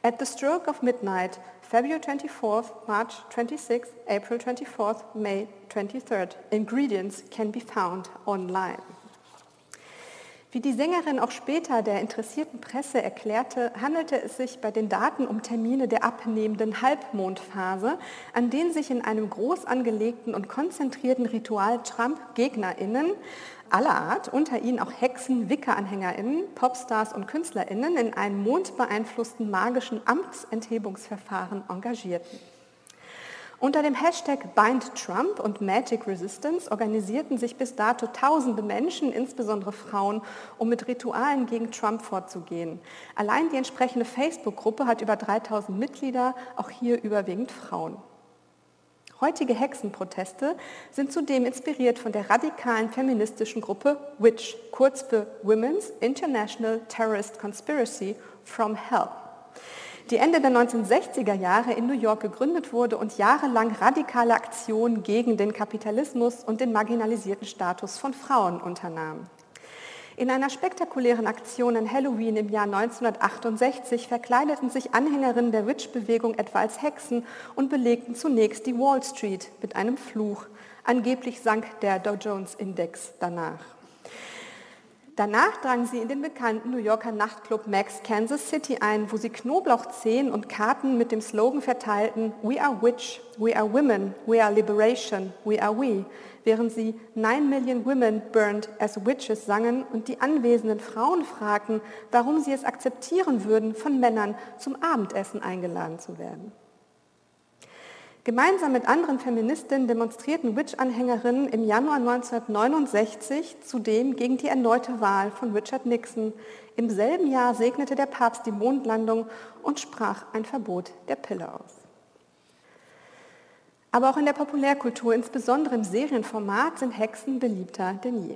At the stroke of midnight, February 24th, March 26th, April 24th, May 23rd. Ingredients can be found online. Wie die Sängerin auch später der interessierten Presse erklärte, handelte es sich bei den Daten um Termine der abnehmenden Halbmondphase, an denen sich in einem groß angelegten und konzentrierten Ritual Trump-GegnerInnen aller Art, unter ihnen auch Hexen, Wicca-AnhängerInnen, Popstars und KünstlerInnen in einem mondbeeinflussten magischen Amtsenthebungsverfahren engagierten. Unter dem Hashtag Bind Trump und Magic Resistance organisierten sich bis dato tausende Menschen, insbesondere Frauen, um mit Ritualen gegen Trump vorzugehen. Allein die entsprechende Facebook-Gruppe hat über 3000 Mitglieder, auch hier überwiegend Frauen. Heutige Hexenproteste sind zudem inspiriert von der radikalen feministischen Gruppe WITCH, kurz für Women's International Terrorist Conspiracy from Hell, die Ende der 1960er Jahre in New York gegründet wurde und jahrelang radikale Aktionen gegen den Kapitalismus und den marginalisierten Status von Frauen unternahm. In einer spektakulären Aktion an Halloween im Jahr 1968 verkleideten sich Anhängerinnen der Witch-Bewegung etwa als Hexen und belegten zunächst die Wall Street mit einem Fluch. Angeblich sank der Dow Jones Index danach. Danach drangen sie in den bekannten New Yorker Nachtclub Max Kansas City ein, wo sie Knoblauchzehen und Karten mit dem Slogan verteilten We are Witch, We are Women, We are Liberation, We are We, während sie Nine Million Women Burned as Witches sangen und die anwesenden Frauen fragten, warum sie es akzeptieren würden, von Männern zum Abendessen eingeladen zu werden. Gemeinsam mit anderen Feministinnen demonstrierten Witch-Anhängerinnen im Januar 1969 zudem gegen die erneute Wahl von Richard Nixon. Im selben Jahr segnete der Papst die Mondlandung und sprach ein Verbot der Pille aus. Aber auch in der Populärkultur, insbesondere im Serienformat, sind Hexen beliebter denn je.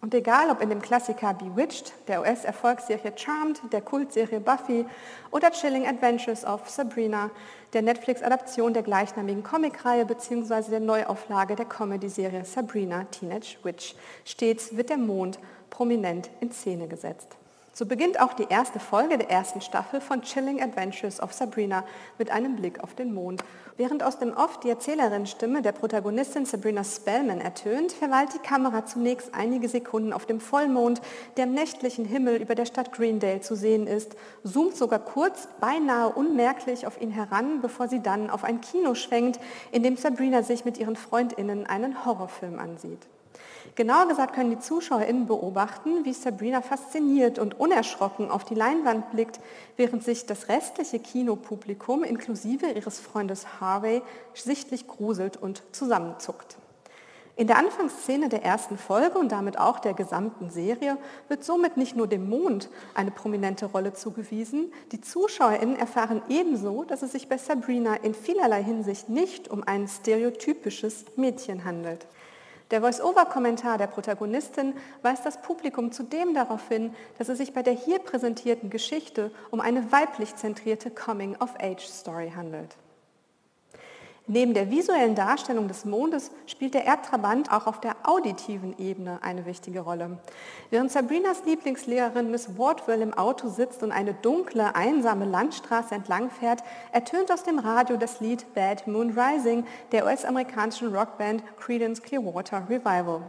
Und egal ob in dem Klassiker Bewitched, der US-Erfolgsserie Charmed, der Kultserie Buffy oder Chilling Adventures of Sabrina, der Netflix-Adaption der gleichnamigen Comicreihe bzw. der Neuauflage der Comedy-Serie Sabrina Teenage Witch, stets wird der Mond prominent in Szene gesetzt. So beginnt auch die erste Folge der ersten Staffel von Chilling Adventures of Sabrina mit einem Blick auf den Mond. Während aus dem Off die Erzählerin-Stimme der Protagonistin Sabrina Spellman ertönt, verweilt die Kamera zunächst einige Sekunden auf dem Vollmond, der im nächtlichen Himmel über der Stadt Greendale zu sehen ist, zoomt sogar kurz, beinahe unmerklich auf ihn heran, bevor sie dann auf ein Kino schwenkt, in dem Sabrina sich mit ihren Freundinnen einen Horrorfilm ansieht. Genauer gesagt können die ZuschauerInnen beobachten, wie Sabrina fasziniert und unerschrocken auf die Leinwand blickt, während sich das restliche Kinopublikum inklusive ihres Freundes Harvey sichtlich gruselt und zusammenzuckt. In der Anfangsszene der ersten Folge und damit auch der gesamten Serie wird somit nicht nur dem Mond eine prominente Rolle zugewiesen, die ZuschauerInnen erfahren ebenso, dass es sich bei Sabrina in vielerlei Hinsicht nicht um ein stereotypisches Mädchen handelt. Der Voice-Over-Kommentar der Protagonistin weist das Publikum zudem darauf hin, dass es sich bei der hier präsentierten Geschichte um eine weiblich zentrierte Coming-of-Age-Story handelt. Neben der visuellen Darstellung des Mondes spielt der Erdtrabant auch auf der auditiven Ebene eine wichtige Rolle. Während Sabrinas Lieblingslehrerin Miss Wardwell im Auto sitzt und eine dunkle, einsame Landstraße entlangfährt, ertönt aus dem Radio das Lied Bad Moon Rising der US-amerikanischen Rockband Creedence Clearwater Revival.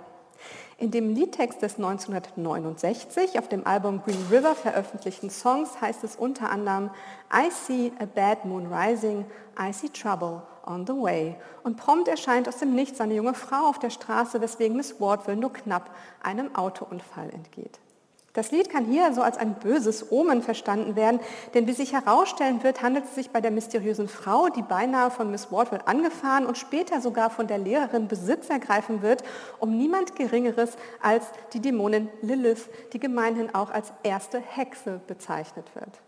In dem Liedtext des 1969 auf dem Album Green River veröffentlichten Songs heißt es unter anderem I see a bad moon rising, I see trouble on the way. Und prompt erscheint aus dem Nichts eine junge Frau auf der Straße, weswegen Miss Wardville nur knapp einem Autounfall entgeht. Das Lied kann hier also als ein böses Omen verstanden werden, denn wie sich herausstellen wird, handelt es sich bei der mysteriösen Frau, die beinahe von Miss Wardwell angefahren und später sogar von der Lehrerin Besitz ergreifen wird, um niemand Geringeres als die Dämonin Lilith, die gemeinhin auch als erste Hexe bezeichnet wird.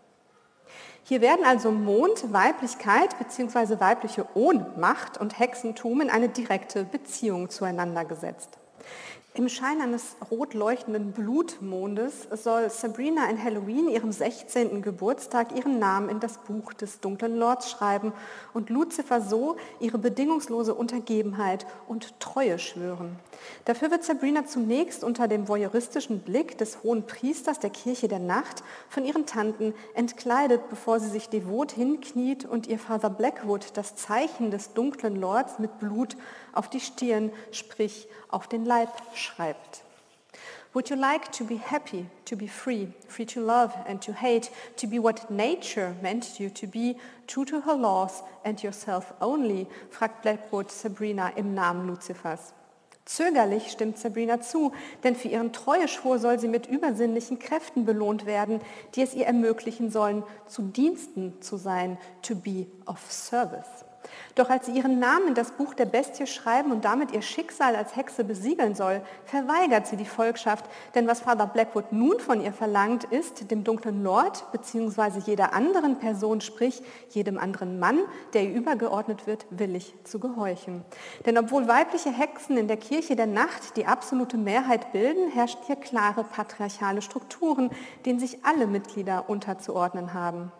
Hier werden also Mond, Weiblichkeit bzw. weibliche Ohnmacht und Hexentum in eine direkte Beziehung zueinander gesetzt. Im Schein eines rot leuchtenden Blutmondes soll Sabrina in Halloween, ihrem 16. Geburtstag, ihren Namen in das Buch des dunklen Lords schreiben und Luzifer so ihre bedingungslose Untergebenheit und Treue schwören. Dafür wird Sabrina zunächst unter dem voyeuristischen Blick des hohen Priesters der Kirche der Nacht von ihren Tanten entkleidet, bevor sie sich devot hinkniet und ihr Father Blackwood das Zeichen des dunklen Lords mit Blut auf die Stirn, sprich auf den Leib schreibt. Would you like to be happy, to be free, free to love and to hate, to be what nature meant you to be, true to her laws and yourself only? fragt Blackwood Sabrina im Namen Luzifers. Zögerlich stimmt Sabrina zu, denn für ihren Treueschwur soll sie mit übersinnlichen Kräften belohnt werden, die es ihr ermöglichen sollen, zu Diensten zu sein, to be of service. Doch als sie ihren Namen in das Buch der Bestie schreiben und damit ihr Schicksal als Hexe besiegeln soll, verweigert sie die Volkschaft, denn was Father Blackwood nun von ihr verlangt, ist, dem dunklen Lord bzw. jeder anderen Person, sprich jedem anderen Mann, der ihr übergeordnet wird, willig zu gehorchen. Denn obwohl weibliche Hexen in der Kirche der Nacht die absolute Mehrheit bilden, herrschen hier klare patriarchale Strukturen, denen sich alle Mitglieder unterzuordnen haben.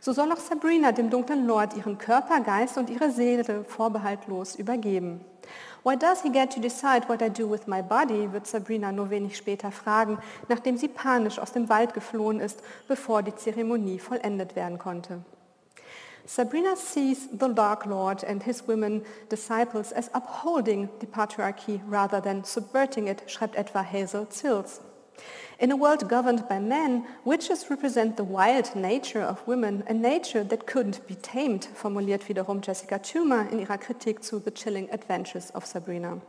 So soll auch Sabrina dem dunklen Lord ihren Körper, Geist und ihre Seele vorbehaltlos übergeben. Why does he get to decide what I do with my body? wird Sabrina nur wenig später fragen, nachdem sie panisch aus dem Wald geflohen ist, bevor die Zeremonie vollendet werden konnte. Sabrina sees the Dark Lord and his women disciples as upholding the patriarchy rather than subverting it, schreibt etwa Hazel Zills. In a world governed by men, witches represent the wild nature of women, a nature that couldn't be tamed, formuliert wiederum Jessica Toomer in ihrer Kritik zu The Chilling Adventures of Sabrina.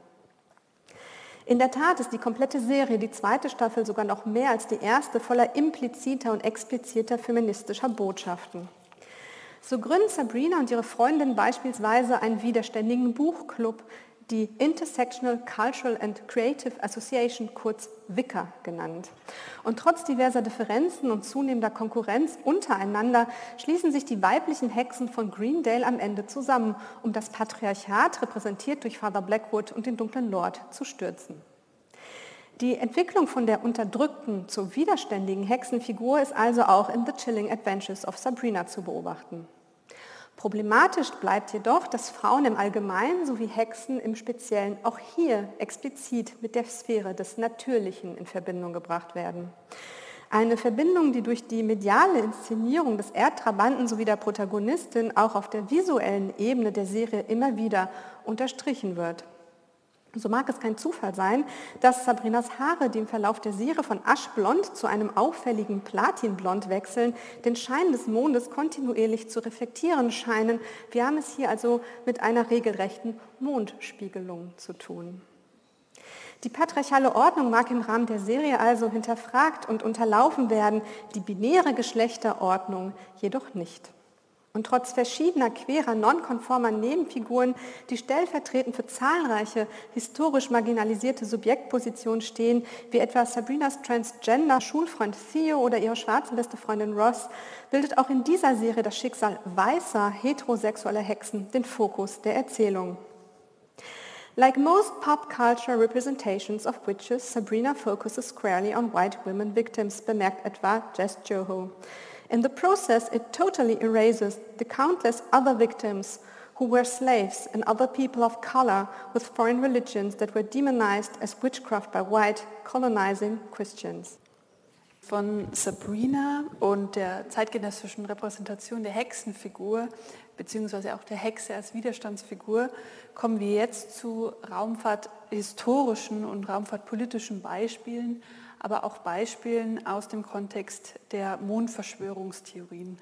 In der Tat ist die komplette Serie, die zweite Staffel, sogar noch mehr als die erste, voller impliziter und expliziter feministischer Botschaften. So gründen Sabrina und ihre Freundin beispielsweise einen widerständigen Buchclub, die Intersectional Cultural and Creative Association, kurz WICA genannt. Und trotz diverser Differenzen und zunehmender Konkurrenz untereinander schließen sich die weiblichen Hexen von Greendale am Ende zusammen, um das Patriarchat, repräsentiert durch Father Blackwood und den dunklen Lord, zu stürzen. Die Entwicklung von der unterdrückten zur widerständigen Hexenfigur ist also auch in The Chilling Adventures of Sabrina zu beobachten. Problematisch bleibt jedoch, dass Frauen im Allgemeinen sowie Hexen im Speziellen auch hier explizit mit der Sphäre des Natürlichen in Verbindung gebracht werden. Eine Verbindung, die durch die mediale Inszenierung des Erdtrabanten sowie der Protagonistin auch auf der visuellen Ebene der Serie immer wieder unterstrichen wird. So mag es kein Zufall sein, dass Sabrinas Haare, die im Verlauf der Serie von aschblond zu einem auffälligen Platinblond wechseln, den Schein des Mondes kontinuierlich zu reflektieren scheinen. Wir haben es hier also mit einer regelrechten Mondspiegelung zu tun. Die patriarchale Ordnung mag im Rahmen der Serie also hinterfragt und unterlaufen werden, die binäre Geschlechterordnung jedoch nicht. Und trotz verschiedener querer, nonkonformer Nebenfiguren, die stellvertretend für zahlreiche historisch marginalisierte Subjektpositionen stehen, wie etwa Sabrinas Transgender Schulfreund Theo oder ihre schwarze beste Freundin Ross, bildet auch in dieser Serie das Schicksal weißer, heterosexueller Hexen den Fokus der Erzählung. Like most pop culture representations of witches, Sabrina focuses squarely on white women victims, bemerkt etwa Jess Joho. In the process, it totally erases the countless other victims who were slaves and other people of color with foreign religions that were demonized as witchcraft by white colonizing Christians. Von Sabrina und der zeitgenössischen Repräsentation der Hexenfigur beziehungsweise auch der Hexe als Widerstandsfigur kommen wir jetzt zu raumfahrthistorischen und raumfahrtpolitischen Beispielen aber auch Beispielen aus dem Kontext der Mondverschwörungstheorien.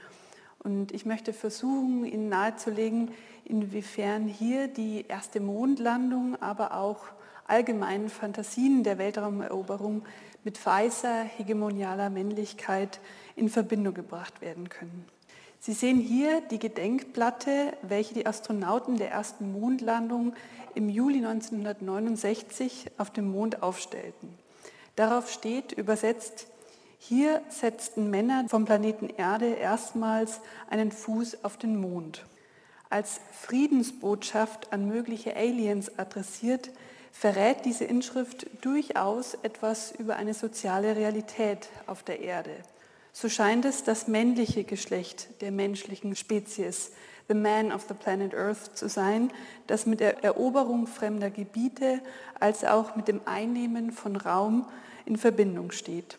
Und ich möchte versuchen, Ihnen nahezulegen, inwiefern hier die erste Mondlandung, aber auch allgemeinen Fantasien der Weltraumeroberung mit weißer hegemonialer Männlichkeit in Verbindung gebracht werden können. Sie sehen hier die Gedenkplatte, welche die Astronauten der ersten Mondlandung im Juli 1969 auf dem Mond aufstellten. Darauf steht übersetzt, hier setzten Männer vom Planeten Erde erstmals einen Fuß auf den Mond. Als Friedensbotschaft an mögliche Aliens adressiert, verrät diese Inschrift durchaus etwas über eine soziale Realität auf der Erde. So scheint es das männliche Geschlecht der menschlichen Spezies, the man of the planet Earth zu sein, das mit der Eroberung fremder Gebiete als auch mit dem Einnehmen von Raum in Verbindung steht.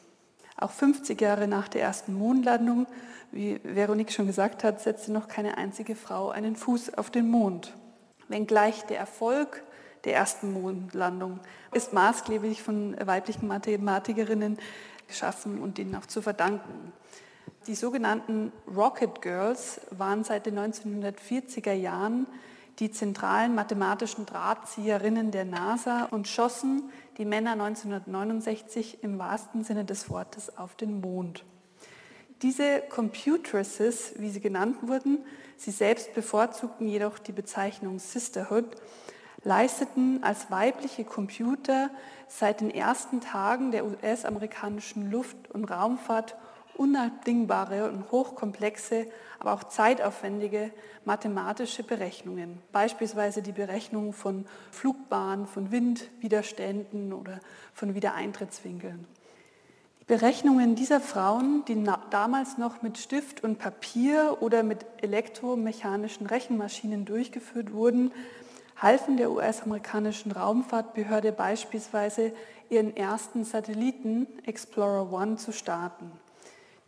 Auch 50 Jahre nach der ersten Mondlandung, wie Veronique schon gesagt hat, setzte noch keine einzige Frau einen Fuß auf den Mond. Wenngleich der Erfolg der ersten Mondlandung ist maßgeblich von weiblichen Mathematikerinnen geschaffen und ihnen auch zu verdanken. Die sogenannten Rocket Girls waren seit den 1940er Jahren die zentralen mathematischen Drahtzieherinnen der NASA und schossen die Männer 1969 im wahrsten Sinne des Wortes auf den Mond. Diese Computeresses, wie sie genannt wurden, sie selbst bevorzugten jedoch die Bezeichnung Sisterhood, leisteten als weibliche Computer seit den ersten Tagen der US-amerikanischen Luft- und Raumfahrt unabdingbare und hochkomplexe, aber auch zeitaufwendige mathematische Berechnungen. Beispielsweise die Berechnung von Flugbahnen, von Windwiderständen oder von Wiedereintrittswinkeln. Die Berechnungen dieser Frauen, die damals noch mit Stift und Papier oder mit elektromechanischen Rechenmaschinen durchgeführt wurden, halfen der US-amerikanischen Raumfahrtbehörde beispielsweise, ihren ersten Satelliten Explorer One zu starten.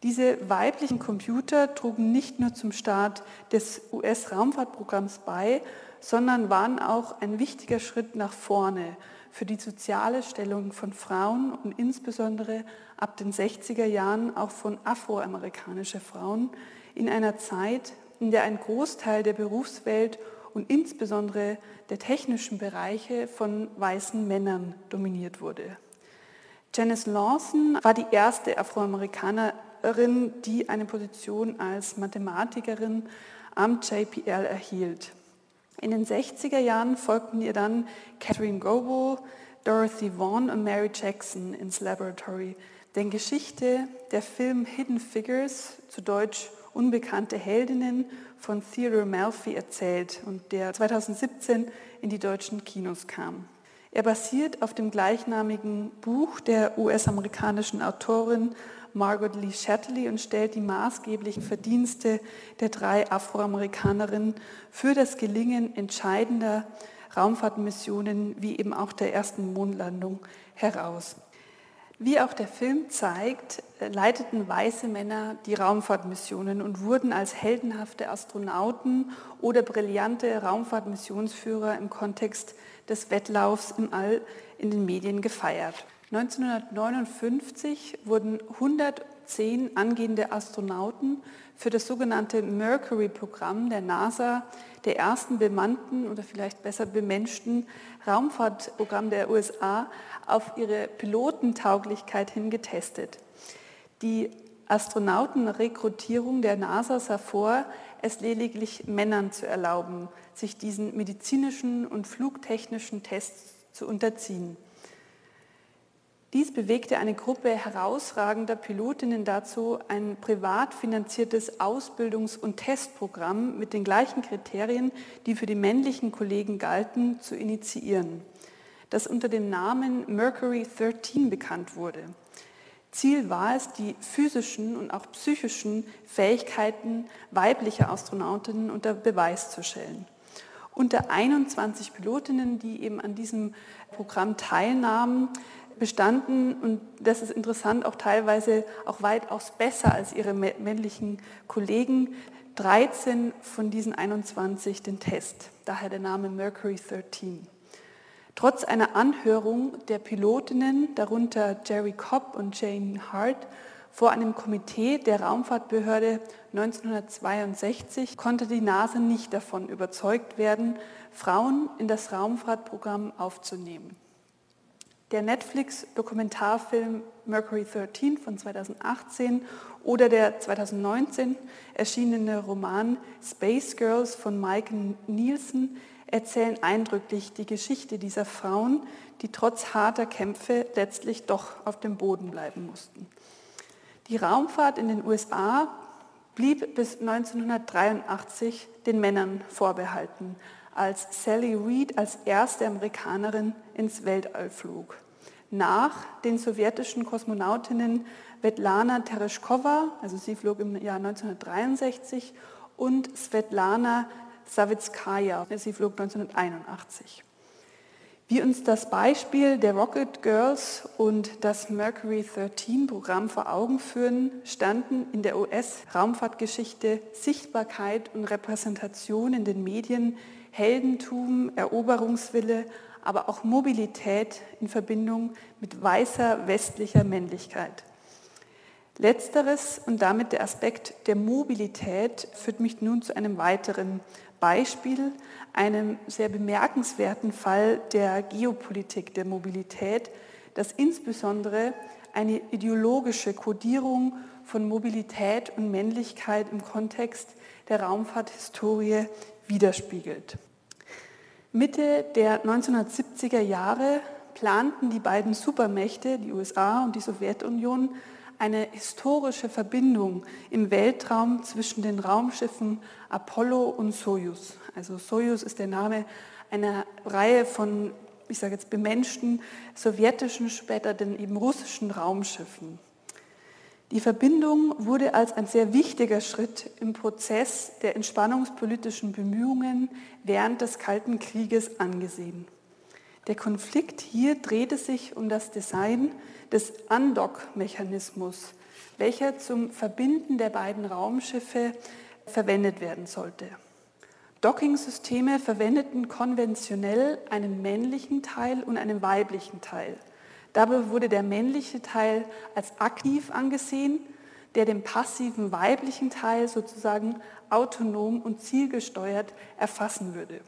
Diese weiblichen Computer trugen nicht nur zum Start des US-Raumfahrtprogramms bei, sondern waren auch ein wichtiger Schritt nach vorne für die soziale Stellung von Frauen und insbesondere ab den 60er Jahren auch von afroamerikanischer Frauen in einer Zeit, in der ein Großteil der Berufswelt und insbesondere der technischen Bereiche von weißen Männern dominiert wurde. Janice Lawson war die erste Afroamerikanerin, die eine Position als Mathematikerin am JPL erhielt. In den 60er Jahren folgten ihr dann Catherine Goebel, Dorothy Vaughan und Mary Jackson ins Laboratory, denn Geschichte der Film Hidden Figures, zu Deutsch Unbekannte Heldinnen, von Theodore Melfi erzählt und der 2017 in die deutschen Kinos kam. Er basiert auf dem gleichnamigen Buch der US-amerikanischen Autorin Margaret Lee Shetterly und stellt die maßgeblichen Verdienste der drei Afroamerikanerinnen für das Gelingen entscheidender Raumfahrtmissionen wie eben auch der ersten Mondlandung heraus. Wie auch der Film zeigt, leiteten weiße Männer die Raumfahrtmissionen und wurden als heldenhafte Astronauten oder brillante Raumfahrtmissionsführer im Kontext des Wettlaufs im All in den Medien gefeiert. 1959 wurden 110 angehende Astronauten für das sogenannte Mercury-Programm der NASA, der ersten bemannten oder vielleicht besser bemenschten Raumfahrtprogramm der USA, auf ihre Pilotentauglichkeit hin getestet. Die Astronautenrekrutierung der NASA sah vor, es lediglich Männern zu erlauben, sich diesen medizinischen und flugtechnischen Tests zu unterziehen. Dies bewegte eine Gruppe herausragender Pilotinnen dazu, ein privat finanziertes Ausbildungs- und Testprogramm mit den gleichen Kriterien, die für die männlichen Kollegen galten, zu initiieren, das unter dem Namen Mercury 13 bekannt wurde. Ziel war es, die physischen und auch psychischen Fähigkeiten weiblicher Astronautinnen unter Beweis zu stellen. Unter 21 Pilotinnen, die eben an diesem Programm teilnahmen, bestanden, und das ist interessant, auch teilweise auch weitaus besser als ihre männlichen Kollegen, 13 von diesen 21 den Test, daher der Name Mercury 13. Trotz einer Anhörung der Pilotinnen, darunter Jerry Cobb und Jane Hart, vor einem Komitee der Raumfahrtbehörde 1962 konnte die NASA nicht davon überzeugt werden, Frauen in das Raumfahrtprogramm aufzunehmen. Der Netflix-Dokumentarfilm Mercury 13 von 2018 oder der 2019 erschienene Roman Space Girls von Mike Nielsen erzählen eindrücklich die Geschichte dieser Frauen, die trotz harter Kämpfe letztlich doch auf dem Boden bleiben mussten. Die Raumfahrt in den USA blieb bis 1983 den Männern vorbehalten, als Sally Reed als erste Amerikanerin ins Weltall flog. Nach den sowjetischen Kosmonautinnen Svetlana Tereshkova, also sie flog im Jahr 1963, und Svetlana Savitskaya, sie flog 1981. Wie uns das Beispiel der Rocket Girls und das Mercury 13 Programm vor Augen führen, standen in der US-Raumfahrtgeschichte Sichtbarkeit und Repräsentation in den Medien, Heldentum, Eroberungswille, aber auch Mobilität in Verbindung mit weißer westlicher Männlichkeit. Letzteres und damit der Aspekt der Mobilität führt mich nun zu einem weiteren Beispiel, einem sehr bemerkenswerten Fall der Geopolitik der Mobilität, das insbesondere eine ideologische Kodierung von Mobilität und Männlichkeit im Kontext der Raumfahrthistorie widerspiegelt. Mitte der 1970er Jahre planten die beiden Supermächte, die USA und die Sowjetunion, eine historische Verbindung im Weltraum zwischen den Raumschiffen Apollo und Soyuz. Also Soyuz ist der Name einer Reihe von, ich sage jetzt bemenschten sowjetischen, später den eben russischen Raumschiffen. Die Verbindung wurde als ein sehr wichtiger Schritt im Prozess der entspannungspolitischen Bemühungen während des Kalten Krieges angesehen. Der Konflikt hier drehte sich um das Design des Undock-Mechanismus, welcher zum Verbinden der beiden Raumschiffe verwendet werden sollte. Docking-Systeme verwendeten konventionell einen männlichen Teil und einen weiblichen Teil. Dabei wurde der männliche Teil als aktiv angesehen, der den passiven weiblichen Teil sozusagen autonom und zielgesteuert erfassen würde.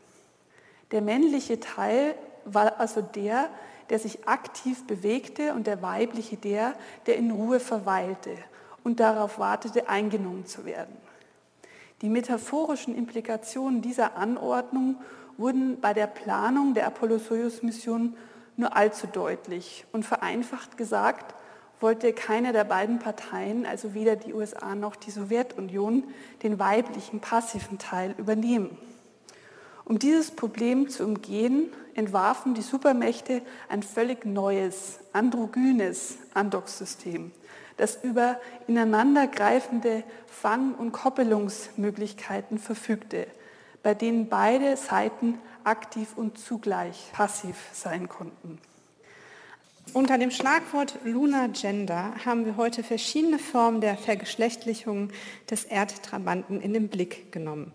Der männliche Teil war also der, der sich aktiv bewegte und der weibliche der, der in Ruhe verweilte und darauf wartete, eingenommen zu werden. Die metaphorischen Implikationen dieser Anordnung wurden bei der Planung der Apollo-Soyuz-Mission nur allzu deutlich. Und vereinfacht gesagt, wollte keine der beiden Parteien, also weder die USA noch die Sowjetunion, den weiblichen passiven Teil übernehmen. Um dieses Problem zu umgehen, entwarfen die Supermächte ein völlig neues, androgynes Andocksystem, das über ineinandergreifende Fang- und Koppelungsmöglichkeiten verfügte, bei denen beide Seiten aktiv und zugleich passiv sein konnten. Unter dem Schlagwort Lunar Gender haben wir heute verschiedene Formen der Vergeschlechtlichung des Erdtrabanten in den Blick genommen.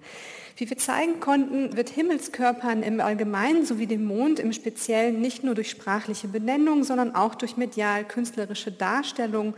Wie wir zeigen konnten, wird Himmelskörpern im Allgemeinen sowie dem Mond im Speziellen nicht nur durch sprachliche Benennung, sondern auch durch medial-künstlerische Darstellung,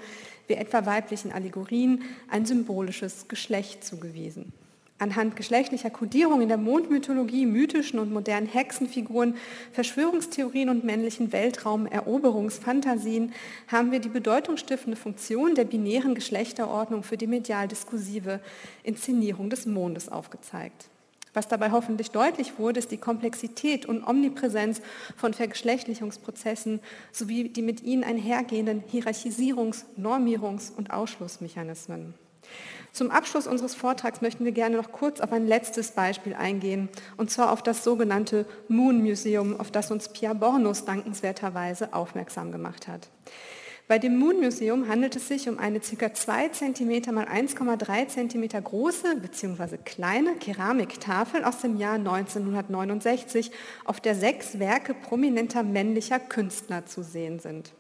wie etwa weiblichen Allegorien, ein symbolisches Geschlecht zugewiesen. Anhand geschlechtlicher Kodierung in der Mondmythologie, mythischen und modernen Hexenfiguren, Verschwörungstheorien und männlichen Weltraumeroberungsfantasien haben wir die bedeutungsstiftende Funktion der binären Geschlechterordnung für die medial-diskursive Inszenierung des Mondes aufgezeigt. Was dabei hoffentlich deutlich wurde, ist die Komplexität und Omnipräsenz von Vergeschlechtlichungsprozessen sowie die mit ihnen einhergehenden Hierarchisierungs-, Normierungs- und Ausschlussmechanismen. Zum Abschluss unseres Vortrags möchten wir gerne noch kurz auf ein letztes Beispiel eingehen, und zwar auf das sogenannte Moon Museum, auf das uns Pia Bornus dankenswerterweise aufmerksam gemacht hat. Bei dem Moon Museum handelt es sich um eine ca. 2 cm x 1,3 cm große bzw. kleine Keramiktafel aus dem Jahr 1969, auf der sechs Werke prominenter männlicher Künstler zu sehen sind.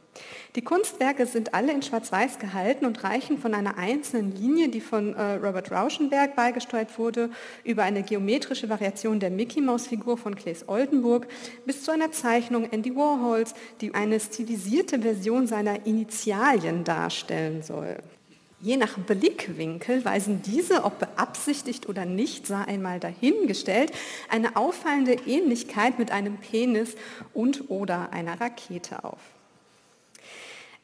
Die Kunstwerke sind alle in Schwarz-Weiß gehalten und reichen von einer einzelnen Linie, die von äh, Robert Rauschenberg beigesteuert wurde, über eine geometrische Variation der Mickey-Maus-Figur von Claes Oldenburg bis zu einer Zeichnung Andy Warhols, die eine stilisierte Version seiner Initialien darstellen soll. Je nach Blickwinkel weisen diese, ob beabsichtigt oder nicht, sei einmal dahingestellt, eine auffallende Ähnlichkeit mit einem Penis und oder einer Rakete auf.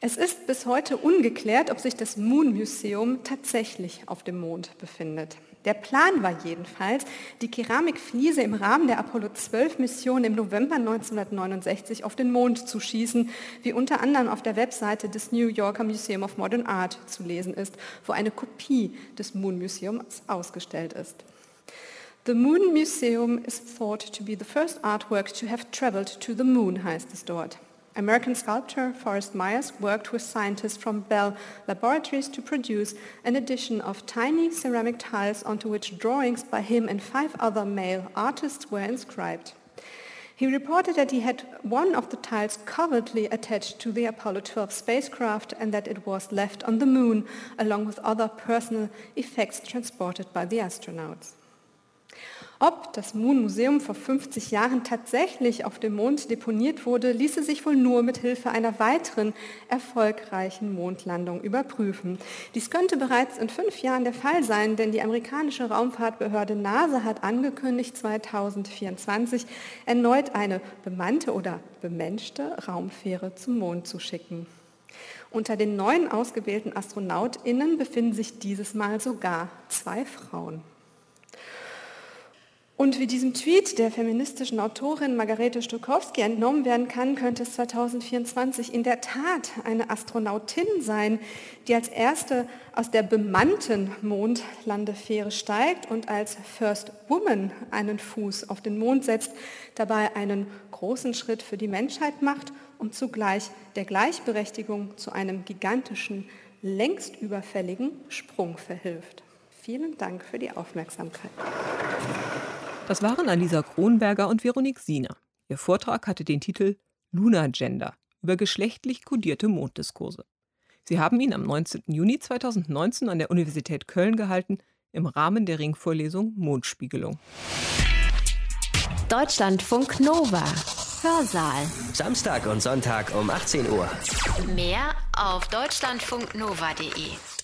Es ist bis heute ungeklärt, ob sich das Moon Museum tatsächlich auf dem Mond befindet. Der Plan war jedenfalls, die Keramikfliese im Rahmen der Apollo 12 Mission im November 1969 auf den Mond zu schießen, wie unter anderem auf der Webseite des New Yorker Museum of Modern Art zu lesen ist, wo eine Kopie des Moon Museums ausgestellt ist. The Moon Museum is thought to be the first artwork to have traveled to the moon, heißt es dort. American sculptor Forrest Myers worked with scientists from Bell Laboratories to produce an edition of tiny ceramic tiles onto which drawings by him and five other male artists were inscribed. He reported that he had one of the tiles covertly attached to the Apollo 12 spacecraft and that it was left on the moon along with other personal effects transported by the astronauts. Ob das Moon Museum vor 50 Jahren tatsächlich auf dem Mond deponiert wurde, ließe sich wohl nur mit Hilfe einer weiteren erfolgreichen Mondlandung überprüfen. Dies könnte bereits in fünf Jahren der Fall sein, denn die amerikanische Raumfahrtbehörde NASA hat angekündigt, 2024 erneut eine bemannte oder bemenschte Raumfähre zum Mond zu schicken. Unter den neuen ausgewählten Astronautinnen befinden sich dieses Mal sogar zwei Frauen. Und wie diesem Tweet der feministischen Autorin Margarete Stokowski entnommen werden kann, könnte es 2024 in der Tat eine Astronautin sein, die als erste aus der bemannten Mondlandefähre steigt und als First Woman einen Fuß auf den Mond setzt, dabei einen großen Schritt für die Menschheit macht und zugleich der Gleichberechtigung zu einem gigantischen längst überfälligen Sprung verhilft. Vielen Dank für die Aufmerksamkeit. Das waren Alisa Kronberger und Veronique Siener. Ihr Vortrag hatte den Titel Luna Gender über geschlechtlich kodierte Monddiskurse. Sie haben ihn am 19. Juni 2019 an der Universität Köln gehalten im Rahmen der Ringvorlesung Mondspiegelung. Deutschlandfunk Nova. Hörsaal. Samstag und Sonntag um 18 Uhr. Mehr auf deutschlandfunknova.de.